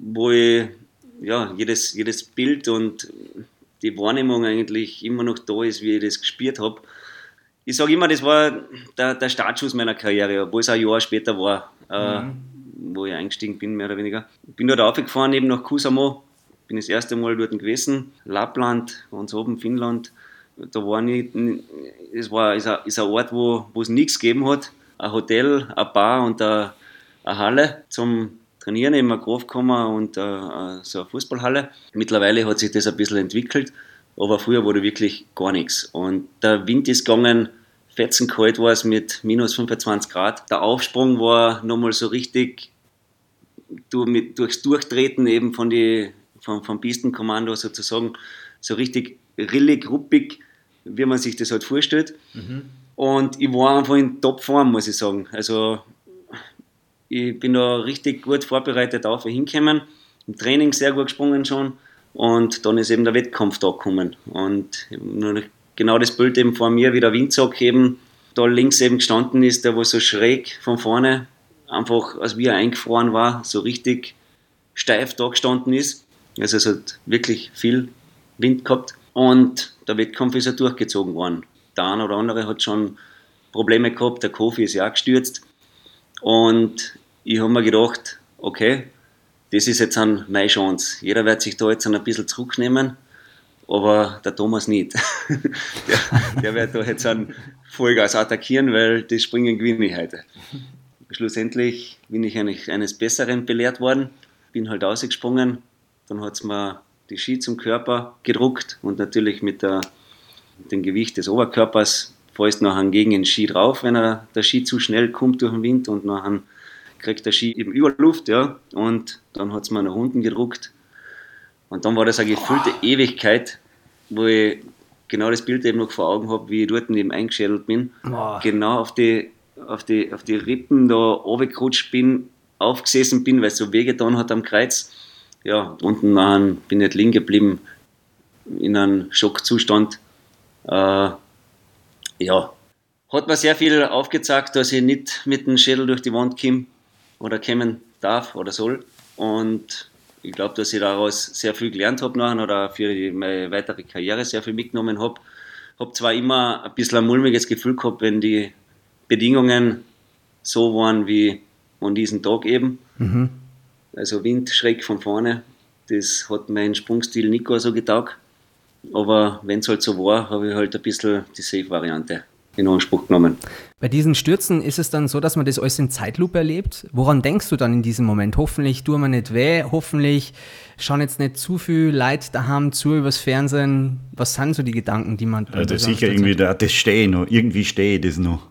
wo ich ja, jedes, jedes Bild und die Wahrnehmung eigentlich immer noch da ist, wie ich das gespielt habe. Ich sage immer, das war der, der Startschuss meiner Karriere, obwohl es ein Jahr später war, äh, wo ich eingestiegen bin, mehr oder weniger. Bin dort aufgefahren, eben nach Kusamo, bin das erste Mal dort gewesen, Lappland, ganz oben Finnland. Da war nicht, es war, ist, ein, Ort, wo, wo es nichts gegeben hat. Ein Hotel, ein Bar und eine, eine Halle zum Trainieren, eben ein Grofkammer und äh, so eine Fußballhalle. Mittlerweile hat sich das ein bisschen entwickelt, aber früher war da wirklich gar nichts. Und der Wind ist gegangen, fetzenkalt war es mit minus 25 Grad. Der Aufsprung war nochmal so richtig du, mit, durchs Durchtreten eben von die, vom, vom Pistenkommando sozusagen, so richtig rillig, ruppig, wie man sich das halt vorstellt. Und ich war einfach in Topform, muss ich sagen. Also ich bin da richtig gut vorbereitet auf hinkommen. Im Training sehr gut gesprungen schon. Und dann ist eben der Wettkampf da gekommen. Und nur genau das Bild eben vor mir, wie der Windsack eben da links eben gestanden ist, der wo so schräg von vorne einfach, als wie er eingefroren war, so richtig steif da gestanden ist. Also es hat wirklich viel Wind gehabt. Und der Wettkampf ist ja durchgezogen worden. Der eine oder andere hat schon Probleme gehabt, der Kofi ist ja auch gestürzt. Und ich habe mir gedacht, okay, das ist jetzt an meine Chance. Jeder wird sich da jetzt ein bisschen zurücknehmen, aber der Thomas nicht. der, der wird da jetzt an Vollgas attackieren, weil das Springen gewinne ich heute. Schlussendlich bin ich eigentlich eines Besseren belehrt worden, bin halt ausgesprungen, dann hat es mir die Ski zum Körper gedruckt und natürlich mit, der, dem Gewicht des Oberkörpers fällst nachher gegen den Ski drauf, wenn er, der Ski zu schnell kommt durch den Wind und nachher kriegt der Ski eben über Luft, ja, und dann hat es mir nach unten gedruckt. Und dann war das eine gefüllte Ewigkeit, wo ich genau das Bild eben noch vor Augen habe, wie ich dort eben eingeschädelt bin. Boah. Genau auf die, auf, die, auf die Rippen da runtergerutscht bin, aufgesessen bin, weil es so wehgetan hat am Kreuz. Ja, unten nachher bin ich nicht liegen geblieben, in einem Schockzustand. Äh, ja, hat mir sehr viel aufgezeigt, dass ich nicht mit dem Schädel durch die Wand komme oder kommen darf oder soll. Und ich glaube, dass ich daraus sehr viel gelernt habe nachher oder für meine weitere Karriere sehr viel mitgenommen habe. Habe zwar immer ein bisschen ein mulmiges Gefühl gehabt, wenn die Bedingungen so waren wie an diesem Tag eben. Also Wind schräg von vorne. Das hat meinen Sprungstil nicht gar so getaugt. Aber wenn es halt so war, habe ich halt ein bisschen die Safe-Variante in Anspruch genommen. Bei diesen Stürzen ist es dann so, dass man das alles in Zeitlupe erlebt. Woran denkst du dann in diesem Moment? Hoffentlich tun wir nicht weh, hoffentlich schauen jetzt nicht zu viel Leid daheim zu übers Fernsehen. Was sind so die Gedanken, die man Also sicher irgendwie, da, das stehe ich noch. Irgendwie stehe ich das noch.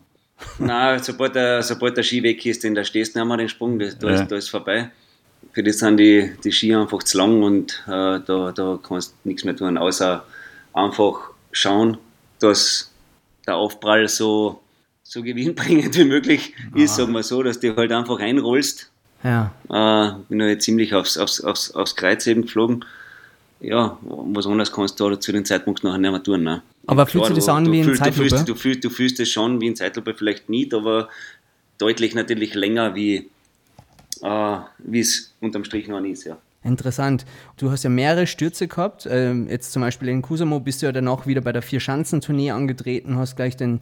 Nein, sobald der, sobald der Ski weg ist, denn da stehst du nicht mehr den Sprung, das, da, Ja. ist, da ist vorbei. Für das sind die, die Ski einfach zu lang und äh, da, da kannst du nichts mehr tun, außer einfach schauen, dass der Aufprall so, so gewinnbringend wie möglich ist, sagen wir so, dass du halt einfach einrollst. Ja. Äh, bin halt ziemlich aufs, aufs, aufs, aufs Kreuz eben geflogen. Ja, was anderes kannst du zu dem Zeitpunkt nachher nicht mehr tun. Ne? Aber fühlt sich das an wie in fühlst, du, Zeitlupe? fühlst, du, fühlst, du fühlst es schon wie in Zeitlupe, vielleicht nicht, aber deutlich natürlich länger, wie äh, es unterm Strich noch ist. Ja. Interessant. Du hast ja mehrere Stürze gehabt. Ähm, jetzt zum Beispiel in Kusamo bist du ja dann auch wieder bei der Vier-Schanzentournee angetreten, hast gleich den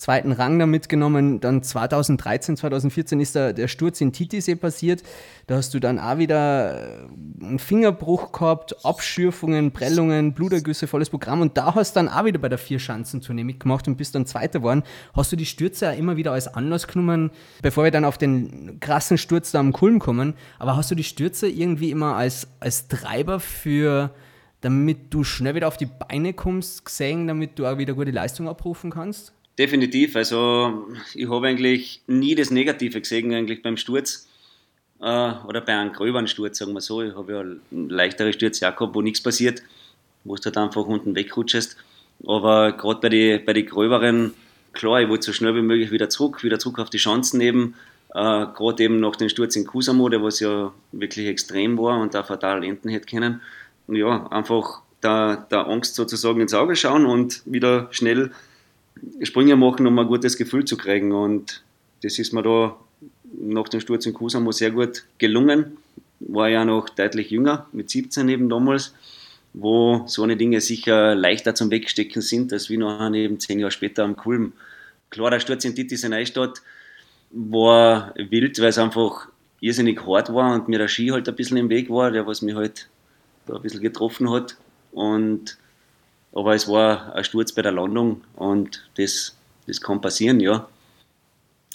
zweiten Rang da mitgenommen. Dann 2013, 2014 ist da der Sturz in Titisee passiert. Da hast du dann auch wieder äh, einen Fingerbruch gehabt, Abschürfungen, Prellungen, Blutergüsse, volles Programm. Und da hast du dann auch wieder bei der Vier-Schanzentournee mitgemacht und bist dann Zweiter geworden. Hast du die Stürze auch immer wieder als Anlass genommen, bevor wir dann auf den krassen Sturz da am Kulm kommen? Aber hast du die Stürze irgendwie immer als, als Treiber für, damit du schnell wieder auf die Beine kommst, gesehen, damit du auch wieder gute Leistung abrufen kannst? Definitiv. Also ich habe eigentlich nie das Negative gesehen eigentlich beim Sturz äh, oder bei einem gröberen Sturz, sagen wir so. Ich habe ja leichtere Stürze auch gehabt, wo nichts passiert, wo du halt einfach unten wegrutschest. Aber gerade bei den bei die gröberen, klar, ich wollte so schnell wie möglich wieder zurück, wieder zurück auf die Chancen eben. Äh, gerade eben nach dem Sturz in Kusamo, der was ja wirklich extrem war und da fatal enden hätte können. Ja, einfach der, der Angst sozusagen ins Auge schauen und wieder schnell Sprünge machen, um ein gutes Gefühl zu kriegen. Und das ist mir da nach dem Sturz in Kusamo sehr gut gelungen. War ja noch deutlich jünger, mit 17 eben damals, wo so eine Dinge sicher leichter zum Wegstecken sind, als wie nachher eben zehn Jahre später am Kulm. Klar, der Sturz in Titis in Neustadt war wild, weil es einfach irrsinnig hart war und mir der Ski halt ein bisschen im Weg war, der was mich halt da ein bisschen getroffen hat. Und, aber es war ein Sturz bei der Landung und das, das kann passieren, ja.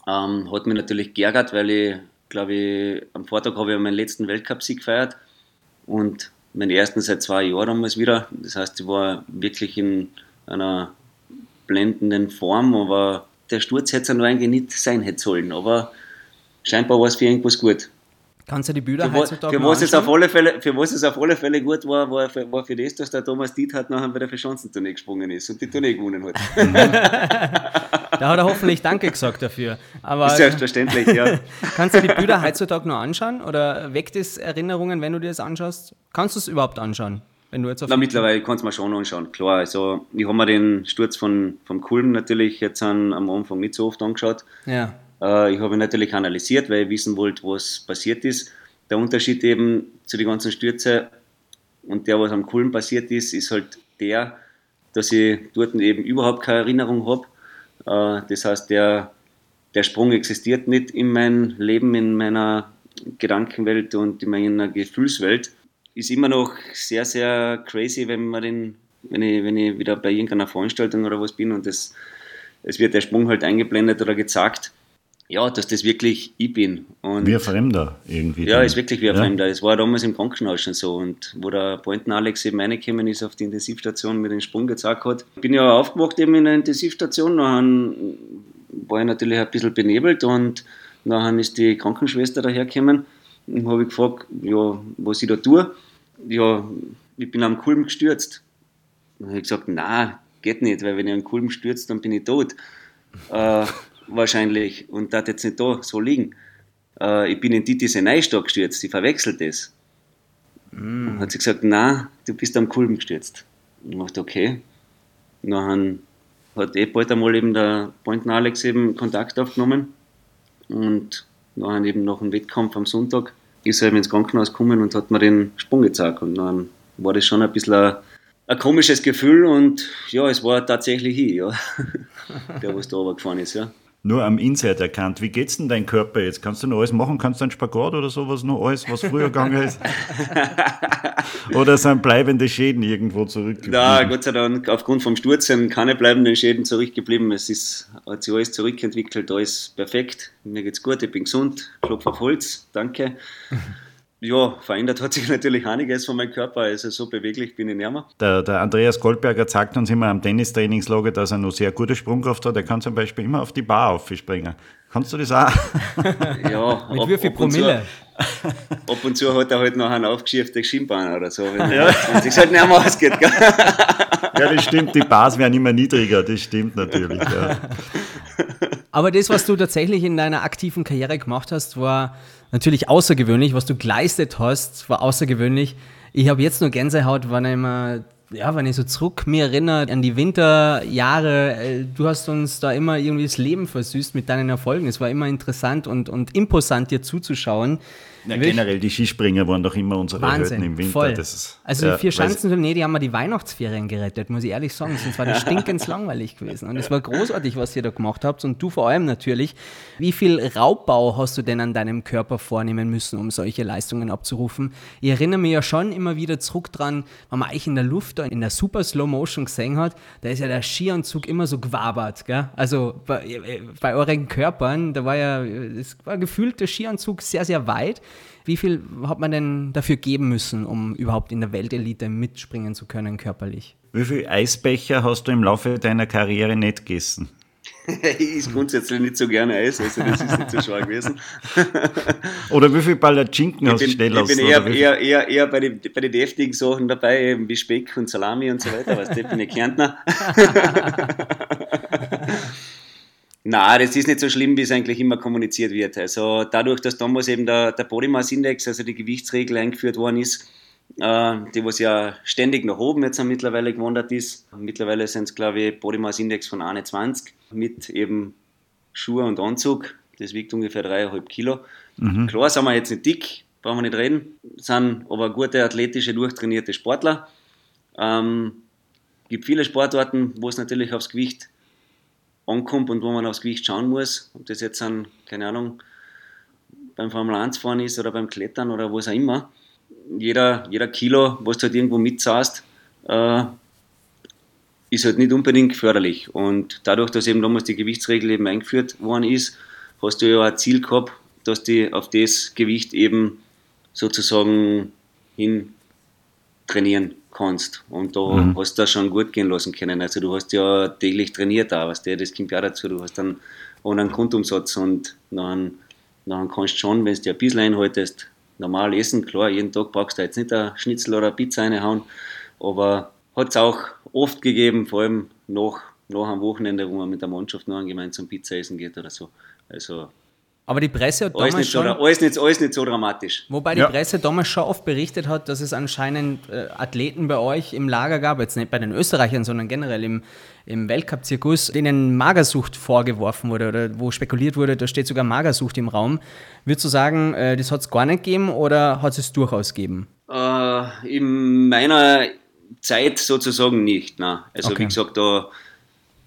Ähm, hat mich natürlich geärgert, weil ich, glaube ich, am Vortag habe ich meinen letzten Weltcup-Sieg gefeiert und meinen ersten seit zwei Jahren damals wieder. Das heißt, ich war wirklich in einer blendenden Form, aber der Sturz hätte es noch eigentlich nicht sein hätte sollen. Aber scheinbar war es für irgendwas gut. Kannst du die Bilder für, heutzutage für was es auf alle Fälle Für was es auf alle Fälle gut war, war für, war für das, dass der Thomas Diet hat nachher bei der Verschanzentournee gesprungen ist und die Tournee gewonnen hat. da hat er hoffentlich Danke gesagt dafür. Aber Selbstverständlich, ja. Kannst du die Bilder heutzutage noch anschauen oder weckt es Erinnerungen, wenn du dir das anschaust? Kannst du es überhaupt anschauen? Wenn du jetzt auf Na, mittlerweile kannst du mir schon anschauen, klar. Also, ich habe mir den Sturz von, vom Kulm natürlich jetzt an, am Anfang nicht so oft angeschaut. Ja. Äh, ich habe ihn natürlich analysiert, weil ich wissen wollte, was passiert ist. Der Unterschied eben zu den ganzen Stürzen und der, was am Kulm passiert ist, ist halt der, dass ich dort eben überhaupt keine Erinnerung habe. Äh, das heißt, der, der Sprung existiert nicht in meinem Leben, in meiner Gedankenwelt und in meiner Gefühlswelt. Ist immer noch sehr, sehr crazy, wenn man den, wenn ich, wenn ich wieder bei irgendeiner Veranstaltung oder was bin und das, es wird der Sprung halt eingeblendet oder gezeigt ja, dass das wirklich ich bin. Und wie ein Fremder irgendwie. Ja, ist wirklich wie ein ja. Fremder. Es war damals im Krankenhaus schon so. Und wo der Pointen Alex eben reingekommen ist auf die Intensivstation mit dem Sprung gezeigt hat. Ich bin ja aufgewacht eben in der Intensivstation. Dann war ich natürlich ein bisschen benebelt und dann ist die Krankenschwester dahergekommen und habe ich gefragt, ja, was ich da tue. Ja, ich bin am Kulm gestürzt. Dann habe ich gesagt, na, geht nicht, weil wenn ich am Kulm stürzt, dann bin ich tot. äh, wahrscheinlich und das jetzt nicht da so liegen. Äh, ich bin in Titis Neustadt gestürzt, ich verwechselt das. Mm. Hat sie gesagt, na, du bist am Kulm gestürzt. Ich dachte, okay. Und dann hat eh bald einmal eben der Pointen Alex eben Kontakt aufgenommen und dann eben nach dem Wettkampf am Sonntag ist er eben ins Krankenhaus gekommen und hat mir den Sprung gezeigt und dann war das schon ein bisschen ein, ein komisches Gefühl und ja, es war tatsächlich ich, ja, der was da gefahren ist, ja nur am Inside erkannt. Wie geht's denn dein Körper jetzt? Kannst du noch alles machen? Kannst du einen Spagat oder sowas noch alles, was früher gegangen ist? oder sind bleibende Schäden irgendwo zurückgeblieben? Na, Gott sei Dank, aufgrund vom Sturz sind keine bleibenden Schäden zurückgeblieben. Es ist, hat sich alles zurückentwickelt, alles perfekt. Mir geht's gut, ich bin gesund, klopfe auf Holz, danke. Ja, verändert hat sich natürlich einiges von meinem Körper, also so beweglich bin ich nicht mehr. Der, der Andreas Goldberger zeigt uns immer am Tennistrainingslager, dass er noch sehr gute Sprungkraft hat. Er kann zum Beispiel immer auf die Bar aufspringen. Kannst du das auch? ja, Mit wie viel Promille? Zu, ab und zu hat er halt noch ein aufgeschieftes Schienbein oder so, wenn ja. es sich halt nicht mehr ausgeht. ja, das stimmt, die Bars werden immer niedriger, das stimmt natürlich. Ja. Aber das, was du tatsächlich in deiner aktiven Karriere gemacht hast, war natürlich außergewöhnlich. Was du geleistet hast, war außergewöhnlich. Ich habe jetzt nur Gänsehaut, wenn ich mal ja, wenn ich so zurück mir erinnere an die Winterjahre, äh, du hast uns da immer irgendwie das Leben versüßt mit deinen Erfolgen. Es war immer interessant und, und imposant, dir zuzuschauen. Ja, generell, die Skispringer waren doch immer unsere Wahnsinn, Helden im Winter. Voll. Ist, also die vier Schanzen, nee, die haben wir die Weihnachtsferien gerettet, muss ich ehrlich sagen. Sonst war das stinkend langweilig gewesen. Und es war großartig, was ihr da gemacht habt. Und du vor allem natürlich. Wie viel Raubbau hast du denn an deinem Körper vornehmen müssen, um solche Leistungen abzurufen? Ich erinnere mich ja schon immer wieder zurück dran, wenn man euch in der Luft, in der super Slow Motion gesehen hat, da ist ja der Skianzug immer so gewabert. Gell? Also bei, bei euren Körpern, da war ja, es war gefühlt der Skianzug sehr, sehr weit. Wie viel hat man denn dafür geben müssen, um überhaupt in der Weltelite mitspringen zu können, körperlich? Wie viele Eisbecher hast du im Laufe deiner Karriere nicht gegessen? ich ist grundsätzlich nicht so gerne Eis, also das ist nicht so schwer gewesen. oder wie viel Palatschinken hast du schnell Ich bin eher, eher, eher, eher bei den bei die deftigen Sachen dabei, eben wie Speck und Salami und so weiter, was ich bin ich Kärntner. Na, das ist nicht so schlimm, wie es eigentlich immer kommuniziert wird. Also dadurch, dass damals eben der, der Body Mass Index, also die Gewichtsregel eingeführt worden ist, äh, die was ja ständig nach oben jetzt mittlerweile gewandert ist. Mittlerweile sind es, glaube ich, Body Mass Index von 21 mit eben Schuhe und Anzug. Das wiegt ungefähr 3,5 Kilo. Mhm. Klar sind wir jetzt nicht dick, brauchen wir nicht reden, sind aber gute athletische, durchtrainierte Sportler. Ähm, gibt viele Sportarten, wo es natürlich aufs Gewicht ankommt und wo man aufs Gewicht schauen muss, ob das jetzt an, keine Ahnung, beim Formel 1 fahren ist oder beim Klettern oder was auch immer. Jeder, jeder Kilo, was du halt irgendwo mitzahlst, äh, ist halt nicht unbedingt förderlich. Und dadurch, dass eben damals die Gewichtsregel eben eingeführt worden ist, hast du ja ein Ziel gehabt, dass die auf das Gewicht eben sozusagen hin trainieren kannst. Und da mhm. hast du das schon gut gehen lassen können. Also du hast ja täglich trainiert auch, was der, das kommt ja dazu. Du hast dann auch einen Grundumsatz und dann, dann kannst du schon, wenn du dir ein bisschen einhaltest, normal essen. Klar, jeden Tag brauchst du jetzt nicht ein Schnitzel oder eine Pizza reinhauen, aber hat es auch oft gegeben, vor allem nach, nach am Wochenende, wo man mit der Mannschaft noch gemeinsam Pizza essen geht oder so. Also aber die Presse hat alles damals schon... So, alles, nicht, alles nicht so dramatisch. Wobei die ja. Presse damals schon oft berichtet hat, dass es anscheinend äh, Athleten bei euch im Lager gab, jetzt nicht bei den Österreichern, sondern generell im, im Weltcup-Zirkus, denen Magersucht vorgeworfen wurde oder wo spekuliert wurde, da steht sogar Magersucht im Raum. Würdest du sagen, äh, das hat es gar nicht gegeben oder hat es durchaus gegeben? Äh, in meiner Zeit sozusagen nicht. Nein. Also okay. wie gesagt, da,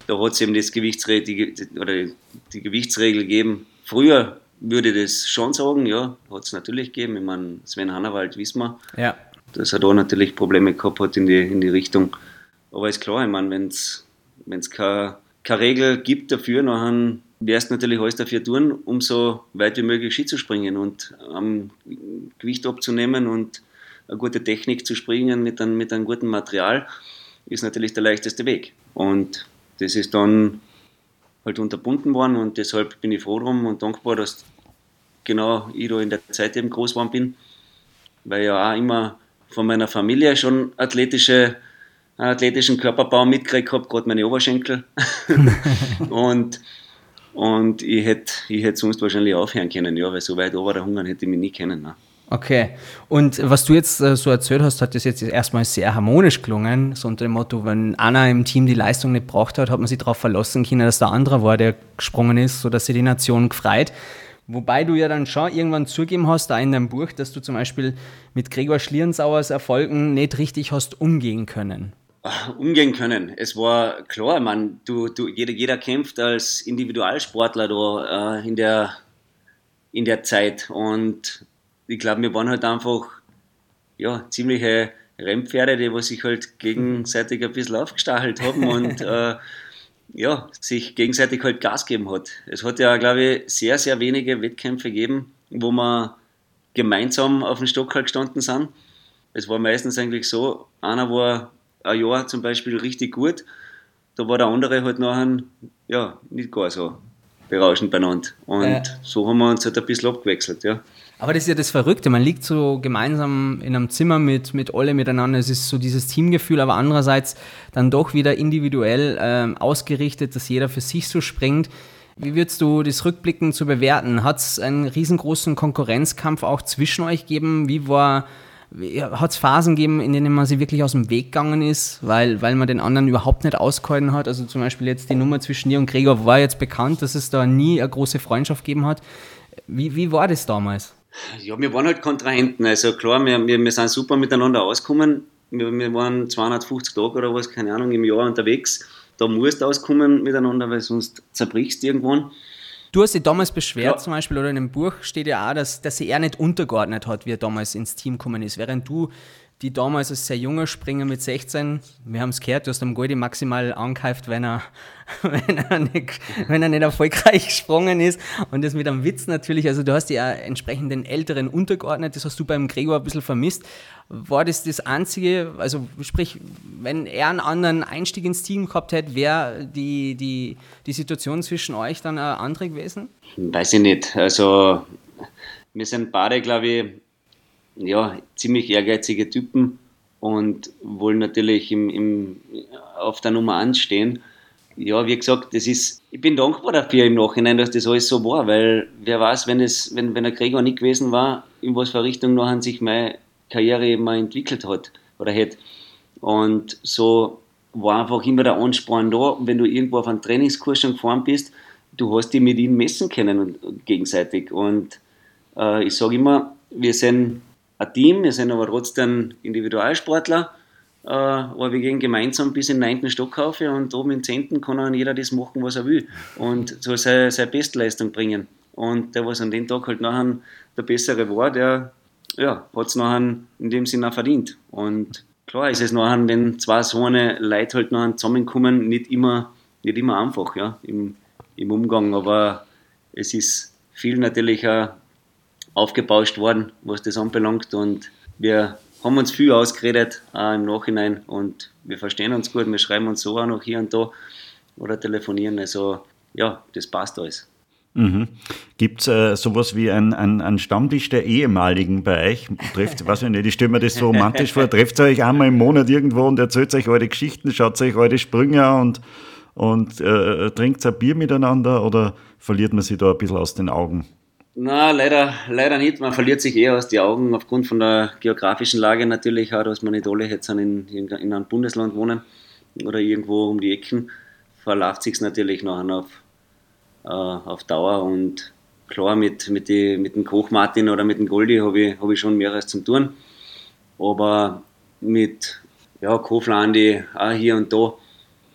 da hat es eben das Gewichtsregel, die, oder die Gewichtsregel gegeben Früher würde ich das schon sagen, ja, hat es natürlich gegeben. Ich meine, Sven Hannawald wissen wir, ja. dass er da natürlich Probleme gehabt hat in die, in die Richtung. Aber ist klar, ich meine, wenn es keine, keine Regel gibt dafür, dann du natürlich alles dafür tun, um so weit wie möglich Ski zu springen und am Gewicht abzunehmen und eine gute Technik zu springen mit einem, mit einem guten Material, ist natürlich der leichteste Weg. Und das ist dann halt unterbunden worden und deshalb bin ich froh drum und dankbar, dass genau ich da in der Zeit eben groß geworden bin, weil ich ja auch immer von meiner Familie schon athletische, athletischen Körperbau mitgekriegt habe, gerade meine Oberschenkel. und, und ich hätte ich hätt sonst wahrscheinlich aufhören können, ja, weil so weit over der Hunger hätte ich mich nie kennen. Ne. Okay. Und was du jetzt äh, so erzählt hast, hat das jetzt erstmal sehr harmonisch gelungen. So unter dem Motto, wenn einer im Team die Leistung nicht gebracht hat, hat man sich darauf verlassen können, dass der andere war, der gesprungen ist, sodass sich die Nation gefreut. Wobei du ja dann schon irgendwann zugeben hast, da in deinem Buch, dass du zum Beispiel mit Gregor Schlierenzauers Erfolgen nicht richtig hast umgehen können. Umgehen können. Es war klar, man, du, du, jeder, jeder kämpft als Individualsportler da äh, in, der, in der Zeit. Und ich glaube, wir waren halt einfach ja, ziemliche Rennpferde, die was sich halt gegenseitig ein bisschen aufgestachelt haben und äh, ja, sich gegenseitig halt Gas geben hat. Es hat ja, glaube ich, sehr, sehr wenige Wettkämpfe gegeben, wo wir gemeinsam auf dem Stock halt gestanden sind. Es war meistens eigentlich so, einer war ein Jahr zum Beispiel richtig gut, da war der andere halt nachher ja, nicht gar so berauschend beieinander. Und äh. so haben wir uns halt ein bisschen abgewechselt, ja. Aber das ist ja das Verrückte, man liegt so gemeinsam in einem Zimmer mit, mit alle miteinander, es ist so dieses Teamgefühl, aber andererseits dann doch wieder individuell äh, ausgerichtet, dass jeder für sich so springt. Wie würdest du das rückblickend zu bewerten? Hat es einen riesengroßen Konkurrenzkampf auch zwischen euch gegeben? Wie war, hat es Phasen gegeben, in denen man sich wirklich aus dem Weg gegangen ist, weil, weil man den anderen überhaupt nicht ausgehalten hat? Also zum Beispiel jetzt die Nummer zwischen dir und Gregor war jetzt bekannt, dass es da nie eine große Freundschaft gegeben hat. Wie, wie war das damals? Ja, wir waren halt Kontrahenten. Also klar, wir, wir, wir sind super miteinander ausgekommen. Wir, wir waren 250 Tage oder was, keine Ahnung, im Jahr unterwegs. Da musst du auskommen miteinander, weil sonst zerbrichst du irgendwann. Du hast dich damals beschwert, ja. zum Beispiel, oder in dem Buch steht ja auch, dass, dass sie er nicht untergeordnet hat, wie er damals ins Team gekommen ist, während du die damals als sehr junger Springer mit 16, wir haben es gehört, du hast am Goldi maximal angeheift, wenn er, wenn, er nicht, wenn er nicht erfolgreich gesprungen ist. Und das mit einem Witz natürlich, also du hast ja entsprechend den Älteren untergeordnet, das hast du beim Gregor ein bisschen vermisst. War das das Einzige, also sprich, wenn er einen anderen Einstieg ins Team gehabt hätte, wäre die, die, die Situation zwischen euch dann eine andere gewesen? Weiß ich nicht. Also wir sind beide, glaube ich, ja, ziemlich ehrgeizige Typen und wollen natürlich im, im, auf der Nummer 1 stehen. Ja, wie gesagt, das ist, ich bin dankbar dafür im Nachhinein, dass das alles so war, weil wer weiß, wenn, es, wenn, wenn der Gregor nicht gewesen war, in was für Richtung nachher sich meine Karriere eben entwickelt hat oder hätte. Und so war einfach immer der Ansporn da, wenn du irgendwo auf einen Trainingskurs schon gefahren bist, du hast dich mit ihm messen können und, und gegenseitig. Und äh, ich sage immer, wir sind ein Team, wir sind aber trotzdem Individualsportler, äh, aber wir gehen gemeinsam bis in den 9. Stock auf und oben im 10. kann dann jeder das machen, was er will und soll seine, seine Bestleistung bringen. Und der, was an dem Tag halt nachher der Bessere war, der ja, hat es nachher in dem Sinne auch verdient. Und klar ist es nachher, wenn zwei so eine Leute halt nachher zusammenkommen, nicht immer, nicht immer einfach ja, im, im Umgang, aber es ist viel natürlich auch aufgebauscht worden, was das anbelangt. Und wir haben uns viel ausgeredet, auch im Nachhinein. Und wir verstehen uns gut, wir schreiben uns so auch noch hier und da oder telefonieren. Also ja, das passt alles. Mhm. Gibt es äh, sowas wie ein, ein, ein, Stammtisch der Ehemaligen bei euch? Trefft, weiß ich nicht, ich stelle mir das so romantisch vor. Trefft ihr euch einmal im Monat irgendwo und erzählt euch eure Geschichten, schaut euch eure Sprünge und, und äh, trinkt ein Bier miteinander oder verliert man sich da ein bisschen aus den Augen? Na, leider, leider nicht. Man verliert sich eher aus den Augen aufgrund von der geografischen Lage natürlich auch, dass man nicht alle jetzt in, in, in einem Bundesland wohnen oder irgendwo um die Ecken. Verläuft sich natürlich nachher auf, äh, auf Dauer und klar, mit, mit, die, mit dem Koch Martin oder mit dem Goldi habe ich, hab ich schon mehreres zum tun. Aber mit ja, Koflandi auch hier und da.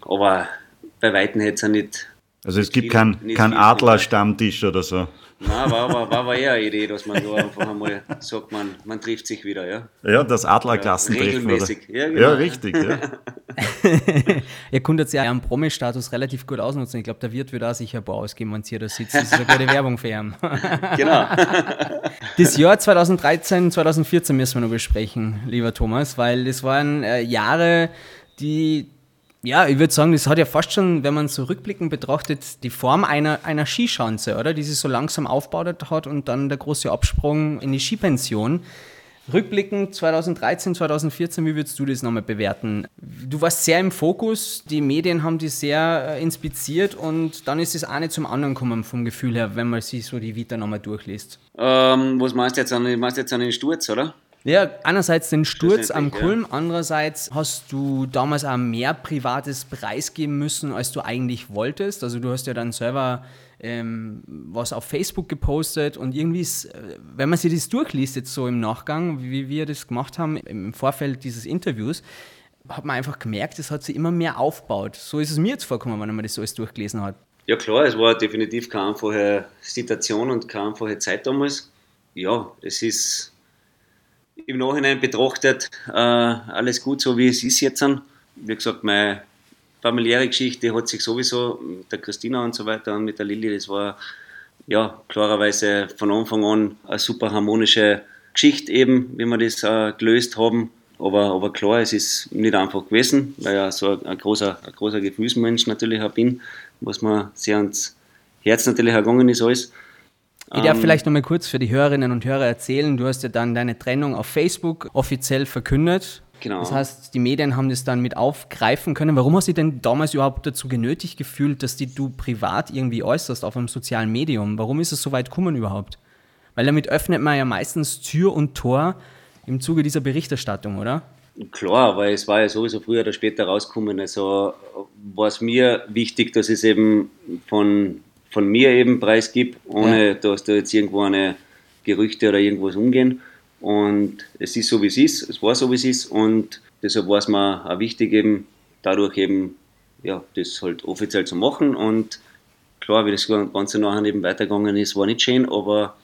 Aber bei Weitem hätte es nicht. Also es gibt keinen kein Adler-Stammtisch oder so. Nein, war, war, war, war eher eine Idee, dass man so einfach einmal sagt, man, man trifft sich wieder, ja. Ja, das Adlerklassentreffen. Ja, regelmäßig. Ja, genau. ja, richtig. Ja. Ihr konntet ja einen Promi-Status relativ gut ausnutzen. Ich glaube, der Wirt wird auch sicher ein paar ausgeben, wenn ihr da sitzt. Das ist eine gute Werbung für ihn. genau. Das Jahr 2013, 2014 müssen wir noch besprechen, lieber Thomas, weil das waren äh, Jahre, die ja, ich würde sagen, das hat ja fast schon, wenn man so rückblickend betrachtet, die Form einer, einer Skischanze, oder? Die sich so langsam aufgebaut hat und dann der große Absprung in die Skipension. Rückblickend 2013, 2014, wie würdest du das nochmal bewerten? Du warst sehr im Fokus, die Medien haben dich sehr äh, inspiziert und dann ist auch nicht zum anderen gekommen vom Gefühl her, wenn man sich so die Vita nochmal durchliest. Ähm, was meinst du jetzt an den Sturz, oder? Ja, einerseits den Sturz am Kulm, ja. andererseits hast du damals auch mehr Privates preisgeben müssen, als du eigentlich wolltest. Also du hast ja dann selber ähm, was auf Facebook gepostet und irgendwie, ist, äh, wenn man sich das durchliest jetzt so im Nachgang, wie wir das gemacht haben im Vorfeld dieses Interviews, hat man einfach gemerkt, es hat sich immer mehr aufgebaut. So ist es mir jetzt vorgekommen, wenn man das alles durchgelesen hat. Ja klar, es war definitiv keine einfache Situation und keine einfache Zeit damals. Ja, es ist im Nachhinein betrachtet äh, alles gut, so wie es ist jetzt. Wie gesagt, meine familiäre Geschichte hat sich sowieso mit der Christina und so weiter und mit der Lilly, das war ja klarerweise von Anfang an eine super harmonische Geschichte eben, wie wir das äh, gelöst haben. Aber, aber klar, es ist nicht einfach gewesen, weil ich so ein großer, ein großer Gefühlsmensch natürlich auch bin, was mir sehr ans Herz natürlich ergangen ist alles. Ich darf ähm, vielleicht noch mal kurz für die Hörerinnen und Hörer erzählen, du hast ja dann deine Trennung auf Facebook offiziell verkündet. Genau. Das heißt, die Medien haben das dann mit aufgreifen können. Warum hast du denn damals überhaupt dazu genötigt gefühlt, dass die du privat irgendwie äußerst auf einem sozialen Medium? Warum ist es so weit gekommen überhaupt? Weil damit öffnet man ja meistens Tür und Tor im Zuge dieser Berichterstattung, oder? Klar, weil es war ja sowieso früher oder später rausgekommen. Also war es mir wichtig, dass es eben von von mir eben preisgib, ohne ja. dass da jetzt irgendwo eine Gerüchte oder irgendwas umgehen. Und es ist so, wie es ist, es war so, wie es ist und deshalb war es mir auch wichtig, eben dadurch eben, ja, das halt offiziell zu machen und klar, wie das Ganze nachher eben weitergegangen ist, war nicht schön, aber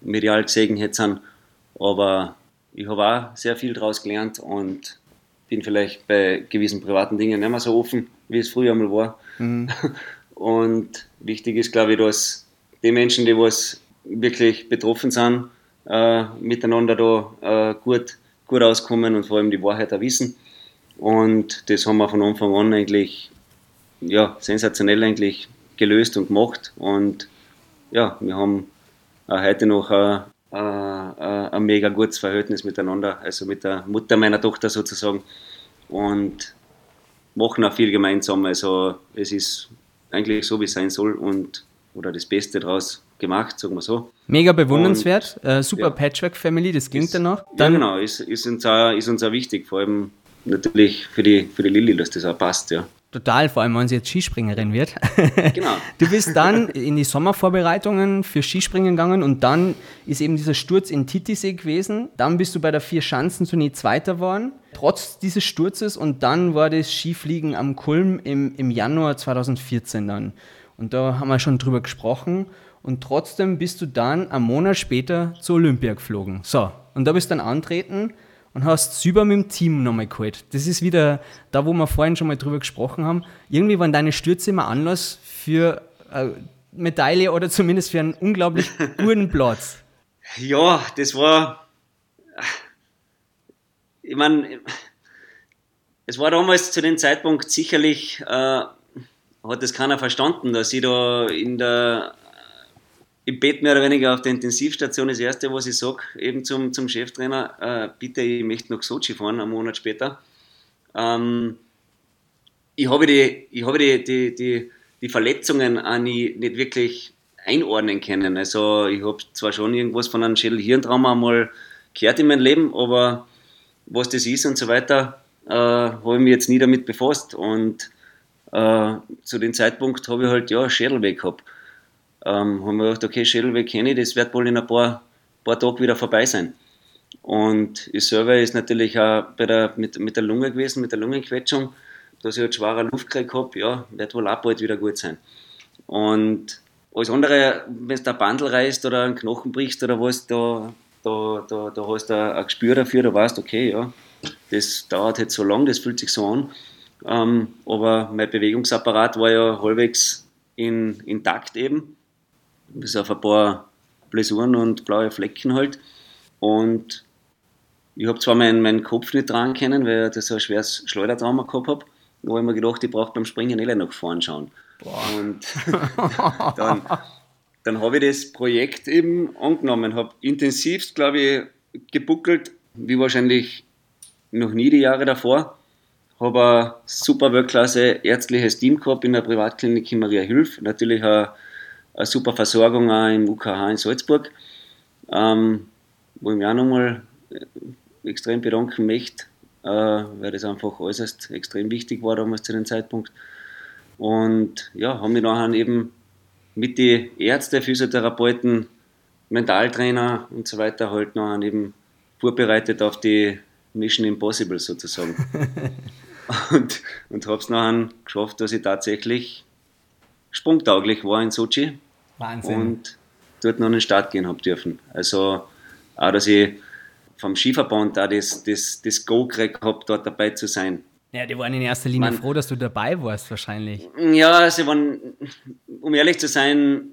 medial gesehen hätte es aber ich habe auch sehr viel daraus gelernt und bin vielleicht bei gewissen privaten Dingen nicht mehr so offen, wie es früher einmal war. Mhm. Und wichtig ist, glaube ich, dass die Menschen, die was wirklich betroffen sind, äh, miteinander da äh, gut, gut auskommen und vor allem die Wahrheit auch wissen. Und das haben wir von Anfang an eigentlich ja, sensationell eigentlich gelöst und gemacht. Und ja, wir haben auch heute noch ein, ein, ein mega gutes Verhältnis miteinander, also mit der Mutter meiner Tochter sozusagen. Und machen auch viel gemeinsam. Also es ist eigentlich so, wie es sein soll und oder das Beste daraus gemacht, sagen wir so. Mega bewundernswert, äh, super ja, Patchwork-Family, das klingt ist, danach. Dann, ja, genau, ist, ist, uns auch, ist uns auch wichtig, vor allem natürlich für die, für die Lilly, dass das auch passt, ja. Total, vor allem wenn sie jetzt Skispringerin wird. Genau. Du bist dann in die Sommervorbereitungen für Skispringen gegangen und dann ist eben dieser Sturz in Titisee gewesen. Dann bist du bei der Vier Schanzen zunächst Zweiter geworden, trotz dieses Sturzes. Und dann war das Skifliegen am Kulm im, im Januar 2014 dann. Und da haben wir schon drüber gesprochen. Und trotzdem bist du dann einen Monat später zur Olympia geflogen. So, und da bist du dann antreten und hast Süber mit dem Team nochmal geholt. Das ist wieder da, wo wir vorhin schon mal drüber gesprochen haben. Irgendwie waren deine Stürze immer Anlass für eine Medaille oder zumindest für einen unglaublich guten Platz. Ja, das war. Ich meine, es war damals zu dem Zeitpunkt sicherlich, äh, hat das keiner verstanden, dass ich da in der im Bett mehr oder weniger auf der Intensivstation das erste, was ich sage, eben zum, zum Cheftrainer, äh, bitte, ich möchte nach Sochi fahren, einen Monat später. Ähm, ich habe die, ich habe die, die, die, die Verletzungen auch nie, nicht wirklich einordnen können. Also ich habe zwar schon irgendwas von einem Schädel-Hirntrauma einmal gehört in meinem Leben, aber was das ist und so weiter, äh, habe ich mich jetzt nie damit befasst. Und äh, zu dem Zeitpunkt habe ich halt ja Schädel weg gehabt ähm, haben wir gedacht, okay, Schädelweg kenne ich, das wird wohl in ein paar, paar Tagen wieder vorbei sein. Und ich selber ist natürlich auch bei der, mit, mit der Lunge gewesen, mit der Lungenquetschung, dass ich halt schwerer Luft gekriegt habe, ja, wird wohl auch bald wieder gut sein. Und alles andere, wenn du ein Bandel reißt oder einen Knochen brichst oder was, da, da, da, da hast du ein Gespür dafür, da weißt okay, ja, das dauert jetzt so lang, das fühlt sich so an. Ähm, aber mein Bewegungsapparat war ja halbwegs in, intakt eben bis auf ein paar Blessuren und blaue Flecken halt. Und ich habe zwar meinen, meinen Kopf nicht dran können, weil ich das so ein schweres Schleudertrauma gehabt habe, wo ich mir gedacht, ich brauche beim Springen eh nach vorn schauen. Boah. Und dann, dann habe ich das Projekt eben angenommen, habe intensivst, glaube ich, gebuckelt, wie wahrscheinlich noch nie die Jahre davor. Habe ein super Weltklasse ärztliches Team gehabt in der Privatklinik in Maria Hülf. Natürlich ein eine super Versorgung auch im UKH in Salzburg, ähm, wo ich mich auch nochmal äh, extrem bedanken möchte, äh, weil das einfach äußerst extrem wichtig war damals zu dem Zeitpunkt. Und ja, haben mich nachher eben mit den Ärzten, Physiotherapeuten, Mentaltrainer und so weiter halt nachher eben vorbereitet auf die Mission Impossible sozusagen. und und habe es nachher geschafft, dass ich tatsächlich sprungtauglich war in Sochi Wahnsinn. Und dort noch an den Start gehen habe dürfen. Also auch, dass ich vom Skiverband auch das, das, das Go gekriegt habe, dort dabei zu sein. Ja, die waren in erster Linie Man, froh, dass du dabei warst, wahrscheinlich. Ja, sie waren, um ehrlich zu sein,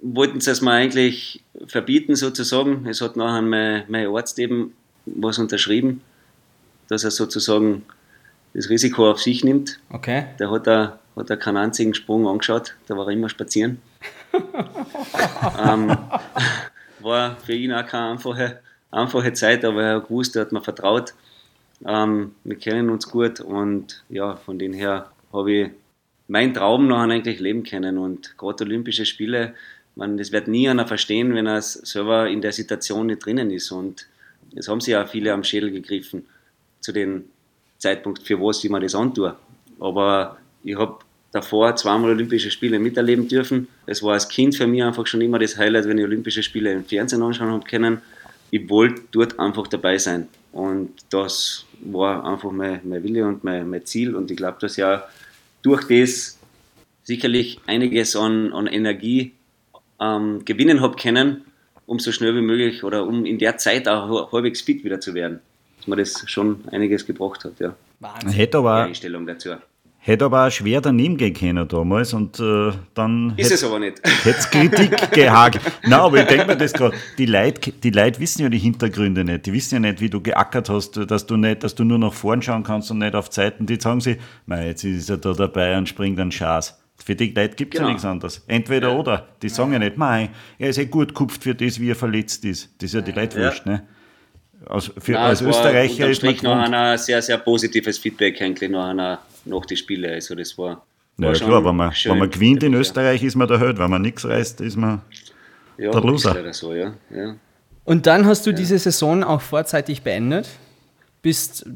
wollten sie es mir eigentlich verbieten, sozusagen. Es hat nachher mein, mein Arzt eben was unterschrieben, dass er sozusagen das Risiko auf sich nimmt. Okay. Der hat da hat er keinen einzigen Sprung angeschaut, da war er immer spazieren. Ähm, war für ihn auch keine einfache, einfache Zeit, aber er hat gewusst, er hat mir vertraut. Ähm, wir kennen uns gut und ja, von dem her habe ich meinen Traum noch eigentlich leben können und gerade Olympische Spiele, man, das wird nie einer verstehen, wenn er selber in der Situation nicht drinnen ist und es haben sich ja viele am Schädel gegriffen zu dem Zeitpunkt, für was ich mir das antue. Aber ich habe davor zweimal Olympische Spiele miterleben dürfen. Es war als Kind für mich einfach schon immer das Highlight, wenn ich Olympische Spiele im Fernsehen anschauen habe können. Ich wollte dort einfach dabei sein. Und das war einfach mein, mein Wille und mein, mein Ziel. Und ich glaube, dass ja durch das sicherlich einiges an, an Energie ähm, gewinnen habe können um so schnell wie möglich oder um in der Zeit auch halbwegs fit wieder zu werden. Dass mir das schon einiges gebracht hat, ja. Wahnsinn. Hätte aber, Einstellung dazu. Hätte aber auch schwer daneben gehen können damals und äh, dann. Ist es aber nicht. Hätte es Kritik gehakt. Nein, aber ich denke mir das gerade. Die Leute, die Leute wissen ja die Hintergründe nicht. Die wissen ja nicht, wie du geackert hast, dass du nicht, dass du nur nach vorn schauen kannst und nicht auf Zeiten. Die sagen sie, jetzt ist er da dabei und springt einen Schaß. Für die Leute gibt es genau. ja nichts anderes. Entweder ja. oder. Die sagen ja. ja nicht, mei, er ist eh gut kupft für das, wie er verletzt ist. Das ist ja die Leute ja. wurscht, ne? Als, für, Nein, als Österreicher ist man noch ein sehr, sehr positives Feedback eigentlich nach einer nach die Spiele. Also das war. Ja, klar, wenn man, wenn man gewinnt in Österreich, ist man der Held. Wenn man nichts reißt, ist man ja, der Loser. So, ja. Ja. Und dann hast du diese Saison auch vorzeitig beendet, bist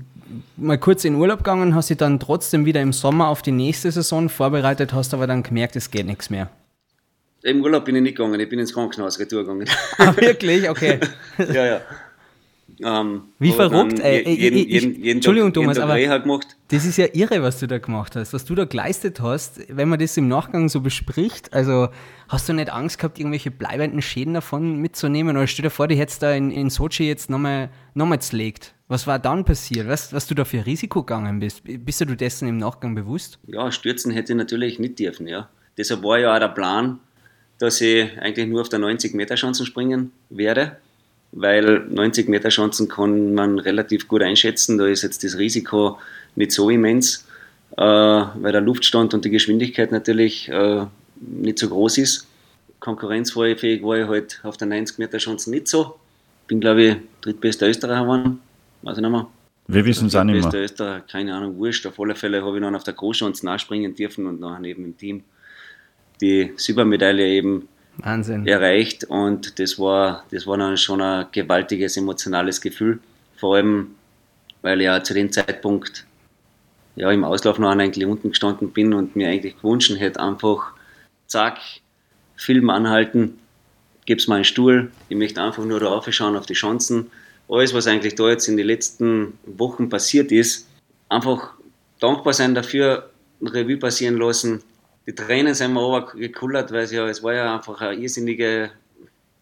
mal kurz in Urlaub gegangen, hast dich dann trotzdem wieder im Sommer auf die nächste Saison vorbereitet, hast aber dann gemerkt, es geht nichts mehr. Im Urlaub bin ich nicht gegangen, ich bin ins Krankenhaus retour gegangen. Ah, wirklich? Okay. ja, ja. Ähm, Wie verrückt, ey. Jeden, jeden, jeden, jeden Entschuldigung, Tag, Thomas, aber das ist ja irre, was du da gemacht hast, was du da geleistet hast, wenn man das im Nachgang so bespricht. Also hast du nicht Angst gehabt, irgendwelche bleibenden Schäden davon mitzunehmen? Oder stell dir vor, die hättest da in, in Sochi jetzt nochmal nochmal zlegt. Was war dann passiert? Was, was du da für Risiko gegangen bist? Bist du dessen im Nachgang bewusst? Ja, stürzen hätte ich natürlich nicht dürfen, ja. Deshalb war ja auch der Plan, dass ich eigentlich nur auf der 90 Meter Chancen springen werde weil 90 Meter Chancen kann man relativ gut einschätzen. Da ist jetzt das Risiko nicht so immens, äh, weil der Luftstand und die Geschwindigkeit natürlich äh, nicht so groß ist. Konkurrenzfähig war ich halt auf der 90 Meter Chancen nicht so. Bin, glaube ich, drittbester Österreicher geworden. Weiß ich nicht mehr. Wir wissen es auch nicht mehr. Österreicher, keine Ahnung, wurscht. Auf alle Fälle habe ich dann auf der Großschanze nachspringen dürfen und dann eben im Team die Silbermedaille eben Wahnsinn. erreicht und das war, das war dann schon ein gewaltiges emotionales Gefühl. Vor allem, weil ich ja zu dem Zeitpunkt ja, im Auslauf noch eigentlich unten gestanden bin und mir eigentlich gewünscht hätte, einfach zack, Film anhalten, gib's mal einen Stuhl, ich möchte einfach nur da aufschauen auf die Chancen. Alles, was eigentlich da jetzt in den letzten Wochen passiert ist, einfach dankbar sein dafür, Revue passieren lassen, die Tränen sind mir aber gekullert, weil es ja, es war ja einfach eine irrsinnige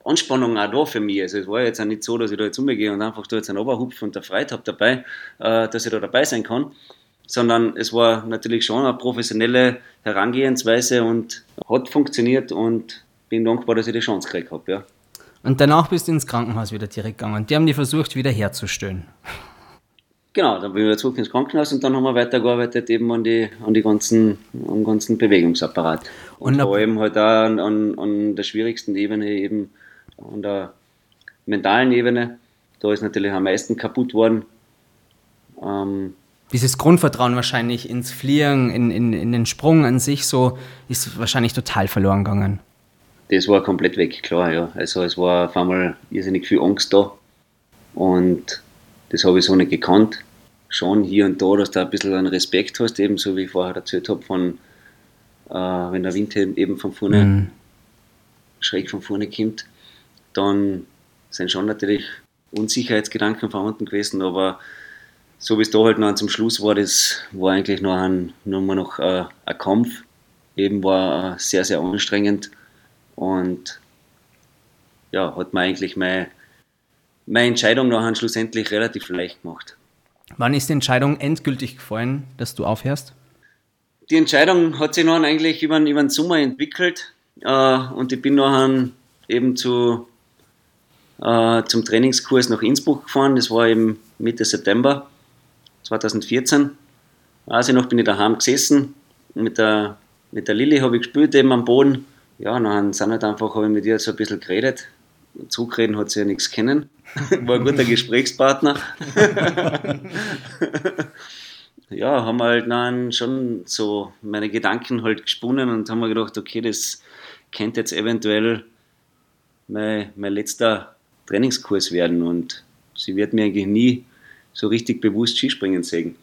Anspannung auch da für mich. Also es war jetzt auch nicht so, dass ich da jetzt umgehe und einfach da jetzt einen Oberhupf und der Freude habe dabei, äh, dass ich da dabei sein kann, sondern es war natürlich schon eine professionelle Herangehensweise und hat funktioniert und bin dankbar, dass ich die Chance gekriegt habe. Ja. Und danach bist du ins Krankenhaus wieder direkt gegangen. Die haben die versucht, wieder herzustellen. Genau, dann bin ich wieder zurück ins Krankenhaus und dann haben wir weitergearbeitet eben an, die, an die ganzen, am ganzen Bewegungsapparat. Und, und vor allem halt auch an, an, an der schwierigsten Ebene eben, an der mentalen Ebene. Da ist natürlich am meisten kaputt worden. Ähm, Dieses Grundvertrauen wahrscheinlich ins Fliegen, in, in, in den Sprung an sich so, ist wahrscheinlich total verloren gegangen. Das war komplett weg, klar, ja. Also es war auf einmal irrsinnig viel Angst da. Und das habe ich so nicht gekannt. Schon hier und da, dass du ein bisschen einen Respekt hast, eben so wie ich vorher erzählt habe, von äh, wenn der Wind eben von vorne, mhm. schräg von vorne kommt, dann sind schon natürlich Unsicherheitsgedanken vorhanden gewesen, aber so wie es da halt noch zum Schluss war, das war eigentlich noch, ein, nur noch äh, ein Kampf. Eben war äh, sehr, sehr anstrengend und ja, hat mir eigentlich mein meine Entscheidung nachher schlussendlich relativ leicht gemacht. Wann ist die Entscheidung endgültig gefallen, dass du aufhörst? Die Entscheidung hat sich dann eigentlich über, über den Sommer entwickelt äh, und ich bin nachher eben zu, äh, zum Trainingskurs nach Innsbruck gefahren. Das war eben Mitte September 2014. Also noch bin ich daheim gesessen. Mit der, mit der Lilly habe ich gespielt eben am Boden. Ja, dann sind halt einfach, habe ich mit ihr so ein bisschen geredet. Zugreden hat sie ja nichts kennen. War ein guter Gesprächspartner. ja, haben halt dann schon so meine Gedanken halt gesponnen und haben mir gedacht, okay, das könnte jetzt eventuell mein, mein letzter Trainingskurs werden und sie wird mir eigentlich nie so richtig bewusst Skispringen sehen.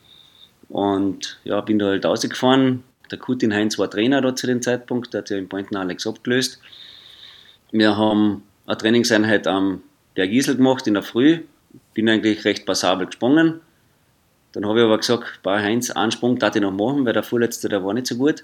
Und ja, bin da halt rausgefahren. Der Kutin Heinz war Trainer da zu dem Zeitpunkt, der hat ja in Pointen Alex abgelöst. Wir haben eine Trainingseinheit am Bergisel gemacht in der Früh, bin eigentlich recht passabel gesprungen. Dann habe ich aber gesagt, bei Heinz, einen Sprung darf ich noch machen, weil der vorletzte, der war nicht so gut.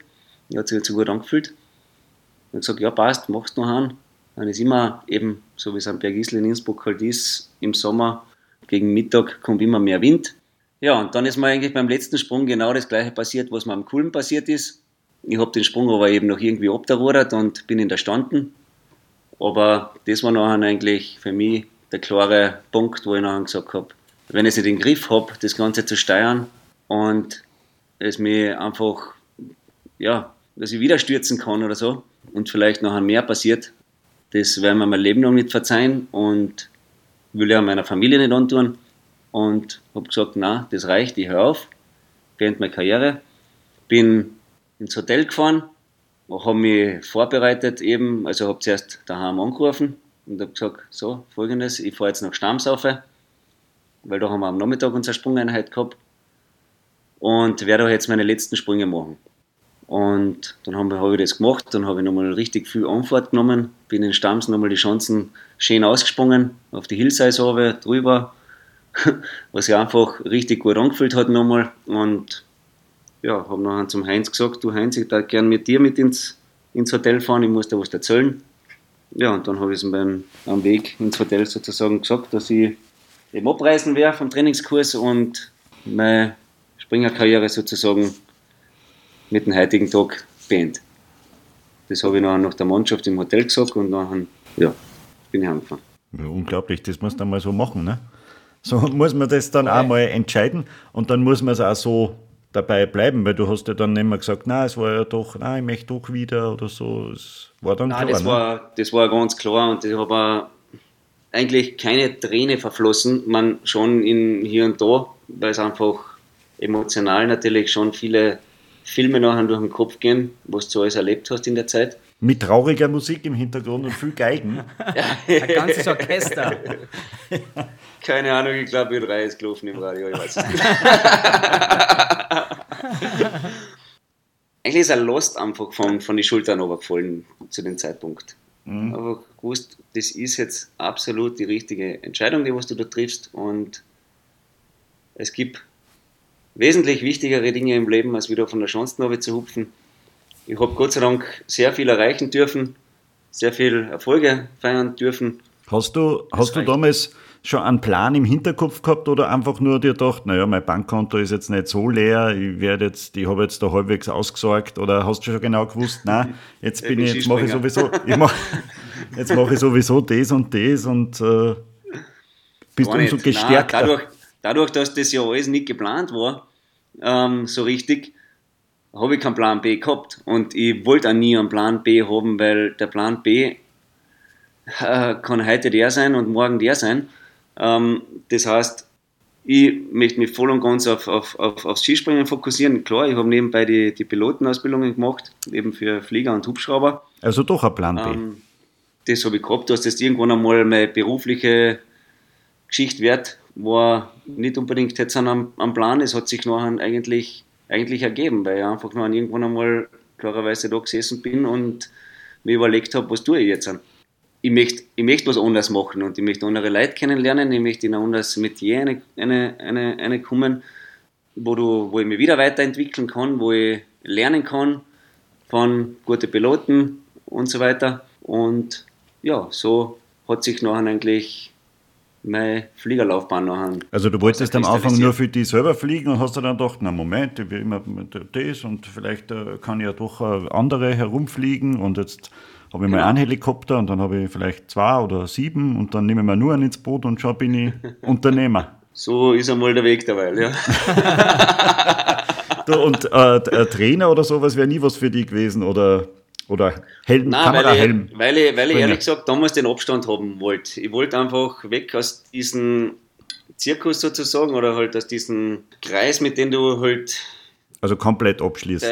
Der hat sich nicht so gut angefühlt. Ich habe gesagt, ja passt, machst noch einen. Dann ist immer eben, so wie es am Bergisel in Innsbruck halt ist, im Sommer gegen Mittag kommt immer mehr Wind. Ja, und dann ist mir eigentlich beim letzten Sprung genau das gleiche passiert, was mir am Kulm passiert ist. Ich habe den Sprung aber eben noch irgendwie abgerudert und bin in der Standen. Aber das war nachher eigentlich für mich der klare Punkt, wo ich nachher gesagt habe, wenn ich nicht den Griff habe, das Ganze zu steuern und es mir einfach, ja, dass ich wieder stürzen kann oder so und vielleicht nachher mehr passiert, das werden wir mein Leben noch nicht verzeihen und will ja meiner Familie nicht antun. Und habe gesagt, na, das reicht, ich höre auf, beende meine Karriere. Bin ins Hotel gefahren, habe mich vorbereitet eben, also habe zuerst daheim angerufen und habe gesagt, so, folgendes, ich fahre jetzt nach Stammsaufe, weil da haben wir am Nachmittag unsere Sprungeinheit gehabt und werde jetzt meine letzten Sprünge machen. Und dann habe hab ich das gemacht, dann habe ich nochmal richtig viel Anfahrt genommen, bin in Stamms nochmal die Chancen schön ausgesprungen, auf die Hillsize drüber, was sich einfach richtig gut angefühlt hat nochmal. Und ja, habe nachher zum Heinz gesagt, du Heinz, ich darf gerne mit dir mit ins, ins Hotel fahren, ich muss da was erzählen. Ja, und dann habe ich es beim am Weg ins Hotel sozusagen gesagt, dass ich eben abreisen werde vom Trainingskurs und meine Springerkarriere sozusagen mit dem heutigen Tag beende. Das habe ich nachher nach der Mannschaft im Hotel gesagt und dann ja, bin ich heimgefahren. Ja, unglaublich, das muss man mal so machen. Ne? So muss man das dann auch mal entscheiden und dann muss man es auch so dabei bleiben, weil du hast ja dann nicht mehr gesagt, na, es war ja doch, nein, ich möchte doch wieder oder so. Es war dann nein, klar. Das, ne? war, das war ganz klar und ich habe eigentlich keine Träne verflossen, man schon in hier und da, weil es einfach emotional natürlich schon viele Filme nachher durch den Kopf gehen, was du alles erlebt hast in der Zeit. Mit trauriger Musik im Hintergrund und viel Geigen. Ein ganzes Orchester. Keine Ahnung, ich glaube, ich drei ist gelaufen im Radio, ich weiß es nicht. Eigentlich ist er lost einfach von, von den Schultern runtergefallen zu dem Zeitpunkt. Mhm. Aber gewusst, das ist jetzt absolut die richtige Entscheidung, die was du da triffst und es gibt wesentlich wichtigere Dinge im Leben, als wieder von der Schanzenhaube zu hupfen. Ich habe Gott sei Dank sehr viel erreichen dürfen, sehr viel Erfolge feiern dürfen. Hast du, hast du damals schon einen Plan im Hinterkopf gehabt oder einfach nur dir gedacht, naja, mein Bankkonto ist jetzt nicht so leer, ich werde jetzt, ich habe jetzt da halbwegs ausgesorgt oder hast du schon genau gewusst, nein, jetzt bin ich, jetzt mache ich sowieso, ich mach, jetzt mache ich sowieso das und das und äh, bist Gar umso gestärkter. Nein, dadurch, dadurch, dass das ja alles nicht geplant war, ähm, so richtig, habe ich keinen Plan B gehabt. Und ich wollte auch nie einen Plan B haben, weil der Plan B äh, kann heute der sein und morgen der sein. Ähm, das heißt, ich möchte mich voll und ganz auf, auf, auf, aufs Skispringen fokussieren. Klar, ich habe nebenbei die, die Pilotenausbildungen gemacht, eben für Flieger und Hubschrauber. Also doch ein Plan B. Ähm, das habe ich gehabt, dass das irgendwann einmal meine berufliche Geschichte wird, war nicht unbedingt jetzt am, am Plan. Es hat sich nachher eigentlich, eigentlich ergeben, weil ich einfach noch irgendwann einmal klarerweise da gesessen bin und mir überlegt habe, was tue ich jetzt an ich möchte, ich möchte was anderes machen und ich möchte andere Leute kennenlernen, ich möchte in ein anderes Metier eine, eine, eine, eine kommen, wo, du, wo ich mich wieder weiterentwickeln kann, wo ich lernen kann von guten Piloten und so weiter. Und ja, so hat sich nachher eigentlich meine Fliegerlaufbahn nachher. Also du wolltest am Anfang nur für dich selber fliegen und hast dann gedacht, na Moment, ich will immer das und vielleicht äh, kann ich ja doch äh, andere herumfliegen und jetzt habe ich genau. mal einen Helikopter und dann habe ich vielleicht zwei oder sieben und dann nehme ich mir nur einen ins Boot und schon bin ich Unternehmer. So ist einmal der Weg derweil, ja. du, und äh, Trainer oder sowas wäre nie was für dich gewesen oder, oder Helm, Nein, Kamerahelm? Weil ich, weil ich, weil ich ehrlich gesagt damals den Abstand haben wollte. Ich wollte einfach weg aus diesem Zirkus sozusagen oder halt aus diesem Kreis, mit dem du halt also komplett abschließen.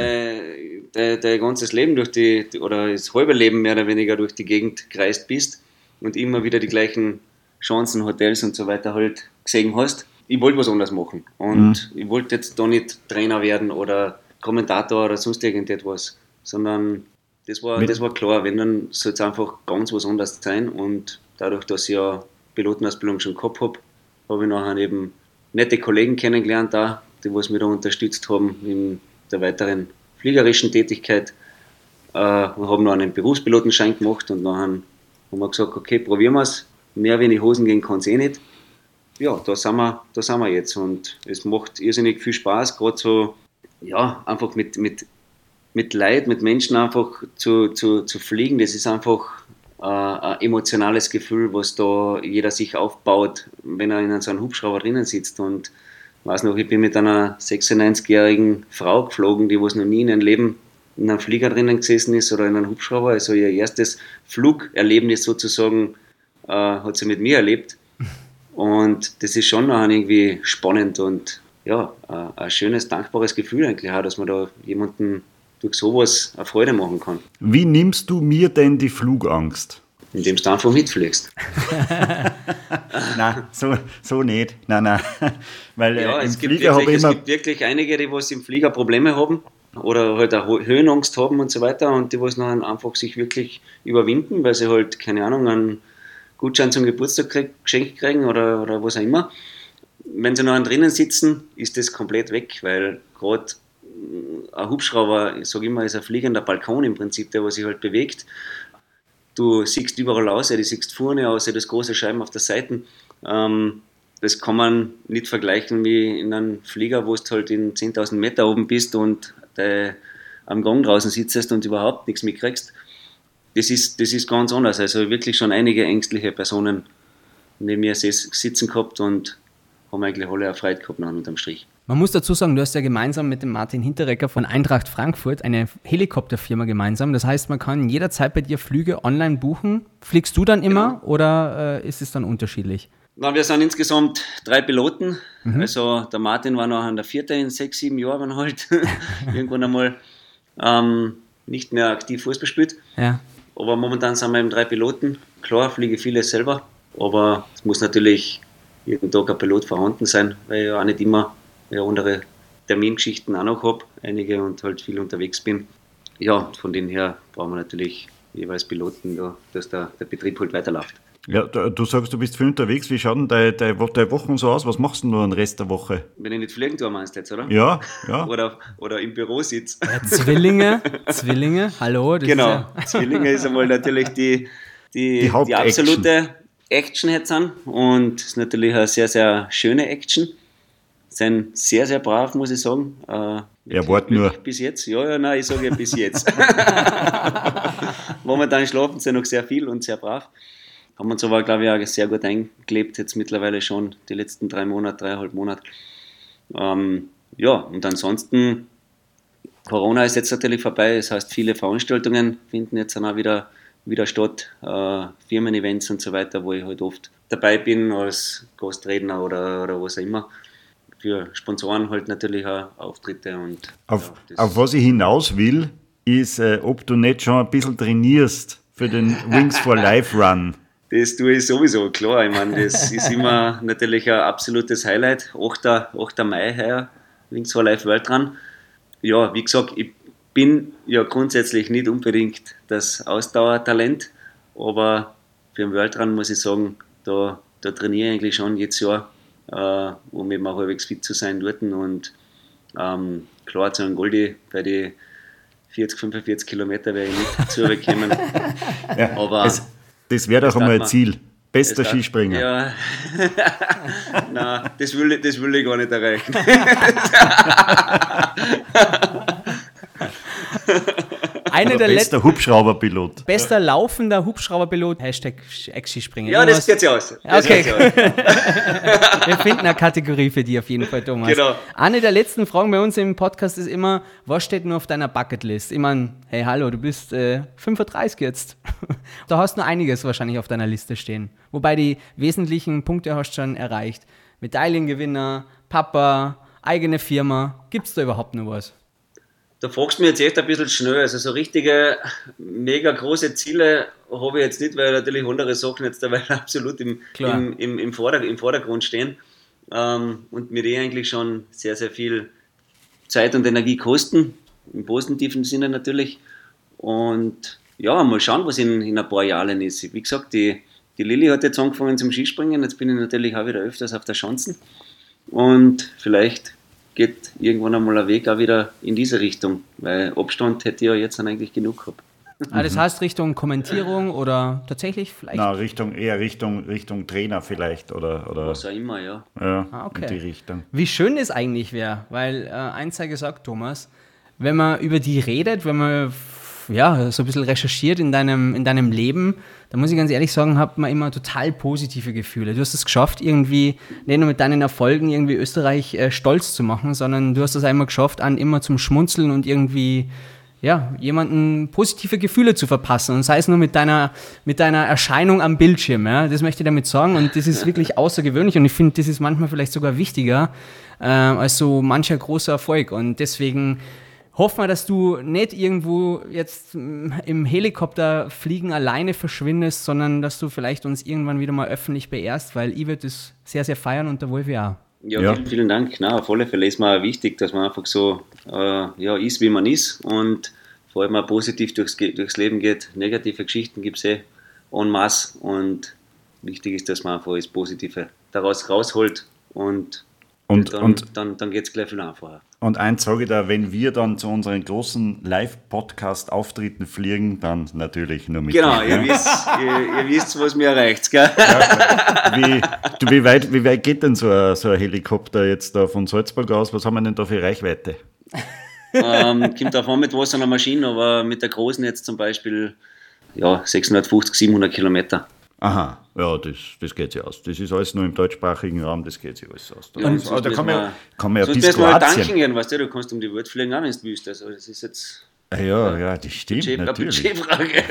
Dein, dein, ganzes Leben durch die, oder das halbe Leben mehr oder weniger durch die Gegend kreist bist und immer wieder die gleichen Chancen, Hotels und so weiter halt gesehen hast. Ich wollte was anderes machen. Und mhm. ich wollte jetzt da nicht Trainer werden oder Kommentator oder sonst irgendetwas, sondern das war, das war klar, wenn dann soll es einfach ganz was anderes sein. Und dadurch, dass ich ja Pilotenausbildung schon gehabt habe, habe ich nachher eben nette Kollegen kennengelernt da, die was mich da unterstützt haben in der weiteren fliegerischen Tätigkeit. Äh, wir haben noch einen Berufspilotenschein gemacht und nachher haben wir gesagt, okay, probieren wir es. Mehr wie in die Hosen gehen kann es eh nicht. Ja, da sind, wir, da sind wir jetzt und es macht irrsinnig viel Spaß, gerade so, ja, einfach mit, mit, mit Leid, mit Menschen einfach zu, zu, zu fliegen. Das ist einfach äh, ein emotionales Gefühl, was da jeder sich aufbaut, wenn er in so einem Hubschrauber drinnen sitzt. Und weiß noch, ich bin mit einer 96-jährigen Frau geflogen, die was noch nie in ihrem Leben in einem Flieger drinnen gesessen ist oder in einem Hubschrauber. Also ihr erstes Flugerlebnis sozusagen äh, hat sie mit mir erlebt. Und das ist schon noch irgendwie spannend und ja, äh, ein schönes, dankbares Gefühl eigentlich auch, dass man da jemanden durch sowas eine Freude machen kann. Wie nimmst du mir denn die Flugangst? Indem du einfach mitfliegst. nein, so, so nicht. Nein, nein. Weil ja, äh, im es, gibt Flieger wirklich, ich es gibt wirklich einige, die was im Flieger Probleme haben oder halt auch Höhenangst haben und so weiter und die was dann einfach sich wirklich überwinden, weil sie halt, keine Ahnung, einen Gutschein zum Geburtstag krieg, geschenkt kriegen oder, oder was auch immer. Wenn sie noch drinnen sitzen, ist das komplett weg, weil gerade ein Hubschrauber, ich sage immer, ist ein fliegender Balkon im Prinzip, der was sich halt bewegt. Du siehst überall aus, du siehst vorne aus, das große Scheiben auf der Seite. Ähm, das kann man nicht vergleichen wie in einem Flieger, wo du halt in 10.000 Meter oben bist und de, am Gang draußen sitzt und überhaupt nichts mitkriegst. Das ist, das ist ganz anders. Also wirklich schon einige ängstliche Personen neben mir sitzen gehabt und haben eigentlich alle eine Freude gehabt nach unterm Strich. Man muss dazu sagen, du hast ja gemeinsam mit dem Martin Hinterecker von Eintracht Frankfurt eine Helikopterfirma gemeinsam. Das heißt, man kann jederzeit bei dir Flüge online buchen. Fliegst du dann immer genau. oder äh, ist es dann unterschiedlich? Na, wir sind insgesamt drei Piloten. Mhm. Also der Martin war noch an der vierte in sechs, sieben Jahren halt irgendwann einmal ähm, nicht mehr aktiv Fußball spielt. Ja. Aber momentan sind wir eben drei Piloten. Klar, fliege viele selber, aber es muss natürlich jeden Tag ein Pilot vorhanden sein, weil ich ja auch nicht immer ja, andere Termingeschichten auch noch habe, einige und halt viel unterwegs bin. Ja, von dem her brauchen wir natürlich jeweils Piloten, da, dass der, der Betrieb halt weiterläuft. Ja, du sagst, du bist viel unterwegs. Wie schaut denn deine, deine, deine Wochen so aus? Was machst du nur den Rest der Woche? Wenn ich nicht fliegen tue, meinst du jetzt, oder? Ja, ja. oder, oder im Büro sitze. Ja, Zwillinge, Zwillinge, hallo. genau, ja Zwillinge ist einmal natürlich die, die, die, die absolute Action jetzt an und ist natürlich eine sehr, sehr schöne Action. Sind sehr, sehr brav, muss ich sagen. Äh, er wart nur. Bis jetzt? Ja, ja, nein, ich sage ja bis jetzt. Momentan schlafen sie noch sehr viel und sehr brav. Haben uns aber, glaube ich, auch sehr gut eingelebt, jetzt mittlerweile schon die letzten drei Monate, dreieinhalb Monate. Ähm, ja, und ansonsten, Corona ist jetzt natürlich vorbei, das heißt, viele Veranstaltungen finden jetzt dann auch wieder, wieder statt, äh, Firmen-Events und so weiter, wo ich halt oft dabei bin als Gastredner oder, oder was auch immer. Für Sponsoren halt natürlich auch Auftritte. Und, auf, ja, auf was ich hinaus will, ist, äh, ob du nicht schon ein bisschen trainierst für den Wings for Life Run. Das tue ich sowieso, klar. Ich meine, das ist immer natürlich ein absolutes Highlight. 8. 8. Mai heuer, Links for Life World Run. Ja, wie gesagt, ich bin ja grundsätzlich nicht unbedingt das Ausdauertalent, aber für den World Run muss ich sagen, da, da trainiere ich eigentlich schon jedes Jahr, äh, um eben auch halbwegs fit zu sein dort. Und ähm, klar, zu einem Goldi bei den 40, 45 Kilometer werde ich nicht zurückkommen. ja, aber es, das wäre doch einmal ein Ziel. Bester Skispringer. Ja. Nein, das will, ich, das will ich gar nicht erreichen. Eine der bester Hubschrauberpilot. Bester laufender Hubschrauberpilot. Hashtag Ex-Skispringen. Ja, das geht ja aus. Das okay. Aus. Wir finden eine Kategorie für die auf jeden Fall, Thomas. Genau. Eine der letzten Fragen bei uns im Podcast ist immer, was steht nur auf deiner Bucketlist? Ich meine, hey, hallo, du bist äh, 35 jetzt. da hast du noch einiges wahrscheinlich auf deiner Liste stehen. Wobei die wesentlichen Punkte hast du schon erreicht. Medaillengewinner, Papa, eigene Firma. Gibt es da überhaupt noch was? Da fragst du mich jetzt echt ein bisschen schnell. Also so richtige, mega große Ziele habe ich jetzt nicht, weil natürlich andere Sachen jetzt dabei absolut im, im, im, im, Vorder-, im Vordergrund stehen ähm, und mir die eigentlich schon sehr, sehr viel Zeit und Energie kosten, im positiven Sinne natürlich. Und ja, mal schauen, was in, in ein paar Jahren ist. Wie gesagt, die, die Lilly hat jetzt angefangen zum Skispringen, jetzt bin ich natürlich auch wieder öfters auf der Schanzen. Und vielleicht geht irgendwann einmal ein Weg auch wieder in diese Richtung, weil Abstand hätte ich ja jetzt dann eigentlich genug gehabt. Ah, das heißt Richtung Kommentierung oder tatsächlich vielleicht? Na, Richtung, eher Richtung, Richtung Trainer vielleicht oder, oder Was auch immer, ja. ja, Ah, okay. in die Richtung. Wie schön das eigentlich wäre, weil äh, eins sei gesagt, Thomas, wenn man über die redet, wenn man ja, so ein bisschen recherchiert in deinem, in deinem Leben, dann muss ich ganz ehrlich sagen, hat man immer total positive Gefühle. Du hast es geschafft, irgendwie nicht nur mit deinen Erfolgen irgendwie Österreich äh, stolz zu machen, sondern du hast es einmal geschafft, an immer zum Schmunzeln und irgendwie ja, jemanden positive Gefühle zu verpassen und sei es nur mit deiner, mit deiner Erscheinung am Bildschirm. Ja? Das möchte ich damit sagen und das ist wirklich außergewöhnlich und ich finde, das ist manchmal vielleicht sogar wichtiger äh, als so mancher großer Erfolg und deswegen hoffen wir, dass du nicht irgendwo jetzt mm, im Helikopter fliegen alleine verschwindest, sondern dass du vielleicht uns irgendwann wieder mal öffentlich beehrst, weil ich würde das sehr, sehr feiern und der Wolfi auch. Ja, Ja. Vielen, vielen Dank. Na, auf alle Fälle ist mir auch wichtig, dass man einfach so äh, ja, ist, wie man ist und vor allem auch positiv durchs, durchs Leben geht. Negative Geschichten gibt es eh en masse und wichtig ist, dass man einfach das Positive daraus rausholt und, Und, dann, und, dann, dann geht es gleich viel einfacher. Und eins sage ich da, wenn wir dann zu unseren großen Live-Podcast-Auftritten fliegen, dann natürlich nur mit Genau, dir, ihr ne? wisst, ihr, ihr wisst, was mir erreicht. Gell? wie, du, wie, weit, wie weit geht denn so ein, so ein Helikopter jetzt da von Salzburg aus? Was haben wir denn da für Reichweite? ähm, kommt davon mit was an der Maschine, aber mit der großen jetzt zum Beispiel ja, 650, 700 Kilometer. Aha, ja, das, das geht sich aus. Das ist alles nur im deutschsprachigen Raum, das geht sich alles aus. Da, Ja, und, sonst da kann man, kann man ja bis halt Kroatien. gehen, weißt du, du kannst um die Welt fliegen, auch wenn du willst. Also das ist jetzt Ah Ja, ja, das stimmt, Budget- eine natürlich. Budgetfrage.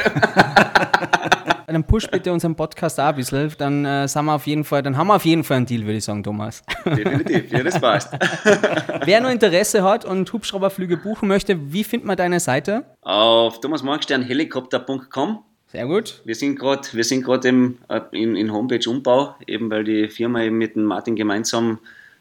Dann push bitte unseren Podcast auch ein bisschen, dann äh, sind wir auf jeden Fall, dann haben wir auf jeden Fall einen Deal, würde ich sagen, Thomas. Definitiv, ja, das passt. Wer nur Interesse hat und Hubschrauberflüge buchen möchte, wie findet man deine Seite? Auf thomasmorgensternhelikopter.com. Sehr gut. Wir sind gerade wir sind gerade im äh, in, in Homepage-Umbau, eben weil die Firma eben mit dem Martin gemeinsam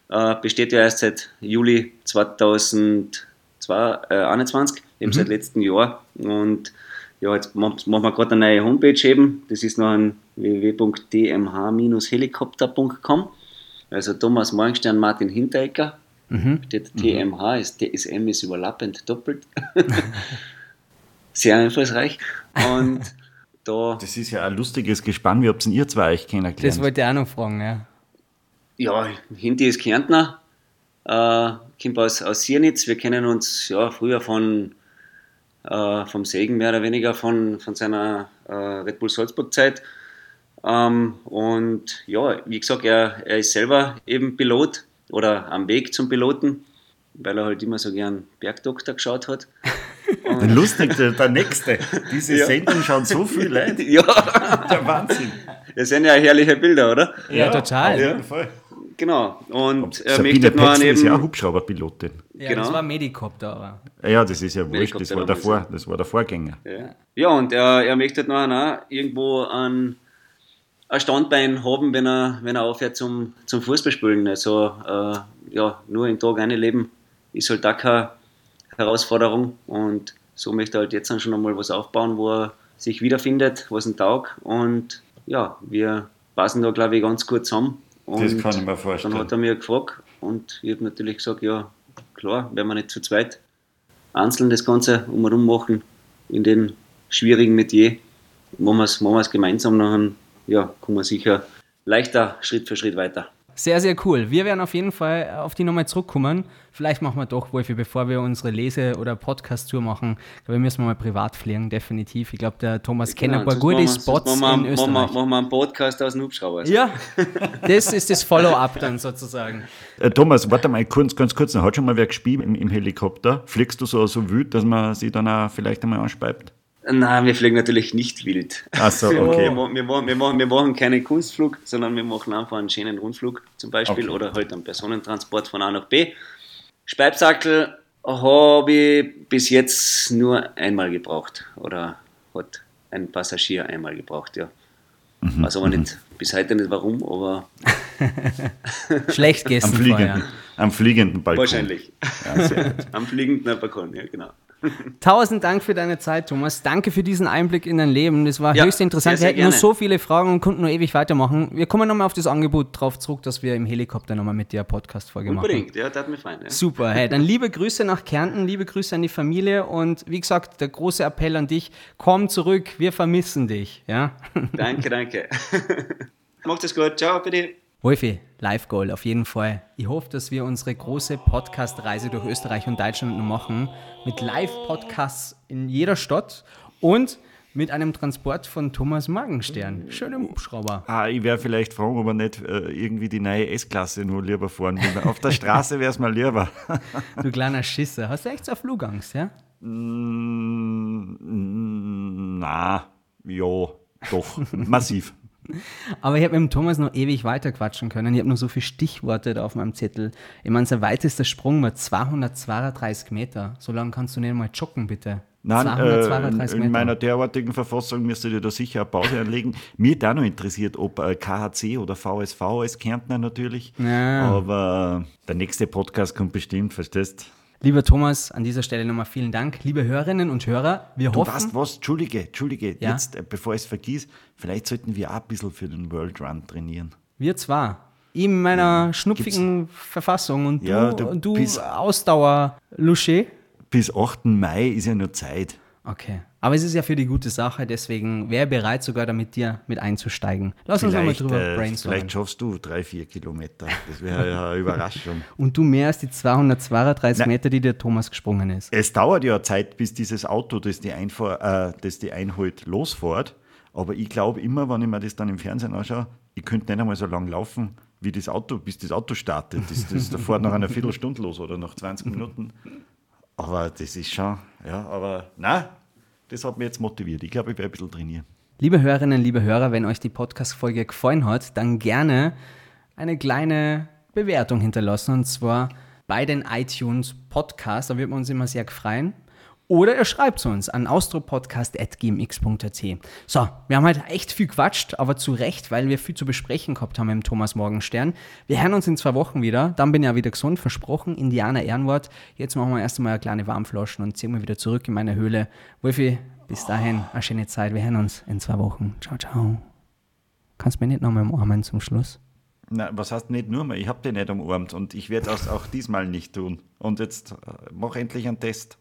äh, besteht ja erst seit Juli 2021, eben seit letztem Jahr. Und ja, jetzt machen wir gerade eine neue Homepage eben. Das ist noch ein www.dmh-helikopter.com. Also Thomas Morgenstern, Martin Hinteregger. Steht TMH, ist, das M ist überlappend doppelt. Sehr einfallsreich. Und da, Das ist ja ein lustiges Gespann. Wie habt ihr zwei euch kennengelernt? Das wollte ich auch noch fragen, ja. ja, Hinti ist Kärntner, äh, kommt aus, aus Siernitz. Wir kennen uns ja früher von, äh, vom Segen mehr oder weniger von, von seiner äh, Red Bull Salzburg-Zeit. Ähm, und ja, wie gesagt, er, er ist selber eben Pilot oder am Weg zum Piloten, weil er halt immer so gern Bergdoktor geschaut hat. Lustig, der, der nächste. Diese Ja. Sendung schauen so viele Leute. ja, Der Wahnsinn. das sind ja herrliche Bilder, oder? Ja, total. Auf jeden Fall. Genau. Und er Sabine möchte noch Petzl ist ja auch. Hubschrauberpilotin. Ja, Genau. das war Medikopter, aber. Ja, das ist ja wurscht, das war, davor, das war der Vorgänger. Ja, ja und er, er möchte noch auch irgendwo ein, ein Standbein haben, wenn er, wenn er aufhört zum, zum Fußballspielen. Also äh, ja, nur in Tag eine leben ist halt auch keine Herausforderung. Und so möchte er halt jetzt dann schon einmal was aufbauen, wo er sich wiederfindet, was ein Tag. Und ja, wir passen da, glaube ich, ganz gut zusammen. Und Das kann ich mir vorstellen. Dann hat er mir gefragt und ich habe natürlich gesagt, ja, klar, wenn wir nicht zu zweit einzeln das Ganze umherum machen, in den schwierigen Metier, machen wir es gemeinsam, dann ja, kommen wir sicher leichter Schritt für Schritt weiter. Sehr, sehr cool. Wir werden auf jeden Fall auf die nochmal zurückkommen. Vielleicht machen wir doch, Wolfi, bevor wir unsere Lese- oder Podcast-Tour machen, glaube ich, müssen wir mal privat fliegen, definitiv. Ich glaube, der Thomas kennt ein paar Genau, gute machen wir- Spots machen in wir, machen, wir, Österreich. machen wir einen Podcast aus dem Hubschrauber. Ja, das ist das Follow-up dann sozusagen. Äh, Thomas, warte mal kurz, ganz kurz, hat schon mal wer gespielt im, im Helikopter? Fliegst du so, so wild, dass man sie dann auch vielleicht einmal anspeibt? Nein, wir fliegen natürlich nicht wild. Ach so, Wir, okay. machen, wir, machen, wir, machen, wir machen keinen Kunstflug, sondern wir machen einfach einen schönen Rundflug zum Beispiel Okay. oder halt einen Personentransport von A nach B. Speibsackel habe ich bis jetzt nur einmal gebraucht oder hat ein Passagier einmal gebraucht, ja. Mhm, Weiß aber nicht, bis heute nicht warum, aber Schlecht Am gegessen fliegenden, am fliegenden Balkon. wahrscheinlich. Ja, sehr gut. Am fliegenden Balkon, ja genau. Tausend Dank für deine Zeit, Thomas. Danke für diesen Einblick in dein Leben. Das war Ja, höchst interessant. sehr, sehr wir hätten gerne. so viele Fragen und konnten nur ewig weitermachen. Wir kommen nochmal auf das Angebot drauf zurück, dass wir im Helikopter nochmal mit dir Podcast-Folge machen. Unbedingt, ja, das hat mich freuen. Ja. Super, hey, dann liebe Grüße nach Kärnten, liebe Grüße an die Familie und wie gesagt, der große Appell an dich, komm zurück, wir vermissen dich, ja. Danke, danke. Macht es gut, ciao, bitte. Wolfi, Live Goal auf jeden Fall. Ich hoffe, dass wir unsere große Podcast-Reise durch Österreich und Deutschland noch machen, mit Live-Podcasts in jeder Stadt und mit einem Transport von Thomas Morgenstern. Schön im Hubschrauber. Ah, ich wäre vielleicht fragen, ob er nicht äh, irgendwie die neue S-Klasse nur lieber fahren will. Auf der Straße wäre es mal lieber. Du kleiner Schisser. Hast du echt so Flugangst, ja? Mm, Na, ja, doch, massiv. Aber ich habe mit dem Thomas noch ewig weiter quatschen können. Ich habe noch so viele Stichworte da auf meinem Zettel. Ich meine, sein weitester Sprung war 232 Meter. So lange kannst du nicht mal joggen, bitte. Nein, äh, 232 in, in meiner derartigen Verfassung müsste ich da sicher eine Pause anlegen. Mir auch noch interessiert, ob äh, KHC oder VSV als Kärntner natürlich. Ja. Aber äh, der nächste Podcast kommt bestimmt, verstehst Lieber Thomas, an dieser Stelle nochmal vielen Dank. Liebe Hörerinnen und Hörer, wir Du hoffen. weißt was, Entschuldige, Entschuldige, Ja? jetzt, äh, bevor ich es vergieß, vielleicht sollten wir auch ein bisschen für den World Run trainieren. Wir zwar. In meiner schnupfigen Verfassung und Ja, du, du und du bist- Ausdauer-Lusche. Bis 8. Mai ist ja noch Zeit. Okay. Aber es ist ja für die gute Sache, deswegen wäre bereit, sogar da mit dir mit einzusteigen. Lass uns nochmal Vielleicht, drüber äh, brainstormen. vielleicht schaffst du drei, vier Kilometer. Das wäre ja eine Überraschung. Und du mehr als die 232 Nein. Meter, die der Thomas gesprungen ist. Es dauert ja Zeit, bis dieses Auto, das die, Einfahr äh, das die einholt, losfährt. Aber ich glaube immer, wenn ich mir das dann im Fernsehen anschaue, ich könnte nicht einmal so lang laufen, wie das Auto, bis das Auto startet. Das, das, das fährt nach einer Viertelstunde los oder nach 20 Minuten. Aber das ist schon, ja, aber nein, das hat mich jetzt motiviert. Ich glaube, ich werde ein bisschen trainieren. Liebe Hörerinnen, liebe Hörer, wenn euch die Podcast-Folge gefallen hat, dann gerne eine kleine Bewertung hinterlassen und zwar bei den iTunes Podcast. Da würden wir uns immer sehr freuen. Oder ihr schreibt uns an austropodcast.gmx.at. So, wir haben heute echt viel quatscht, aber zu Recht, weil wir viel zu besprechen gehabt haben dem Thomas Morgenstern. Wir hören uns in zwei Wochen wieder. Dann bin ich ja wieder gesund, versprochen. Indianer Ehrenwort. Jetzt machen wir erst einmal eine kleine Warmflaschen und ziehen wir wieder zurück in meine Höhle. Wolfi, bis dahin, eine schöne Zeit. Wir hören uns in zwei Wochen. Ciao, ciao. Kannst du mich nicht nochmal umarmen zum Schluss? Na, was heißt nicht nur mal? Ich habe den nicht umarmt und ich werde es auch diesmal nicht tun. Und jetzt äh, mach endlich einen Test.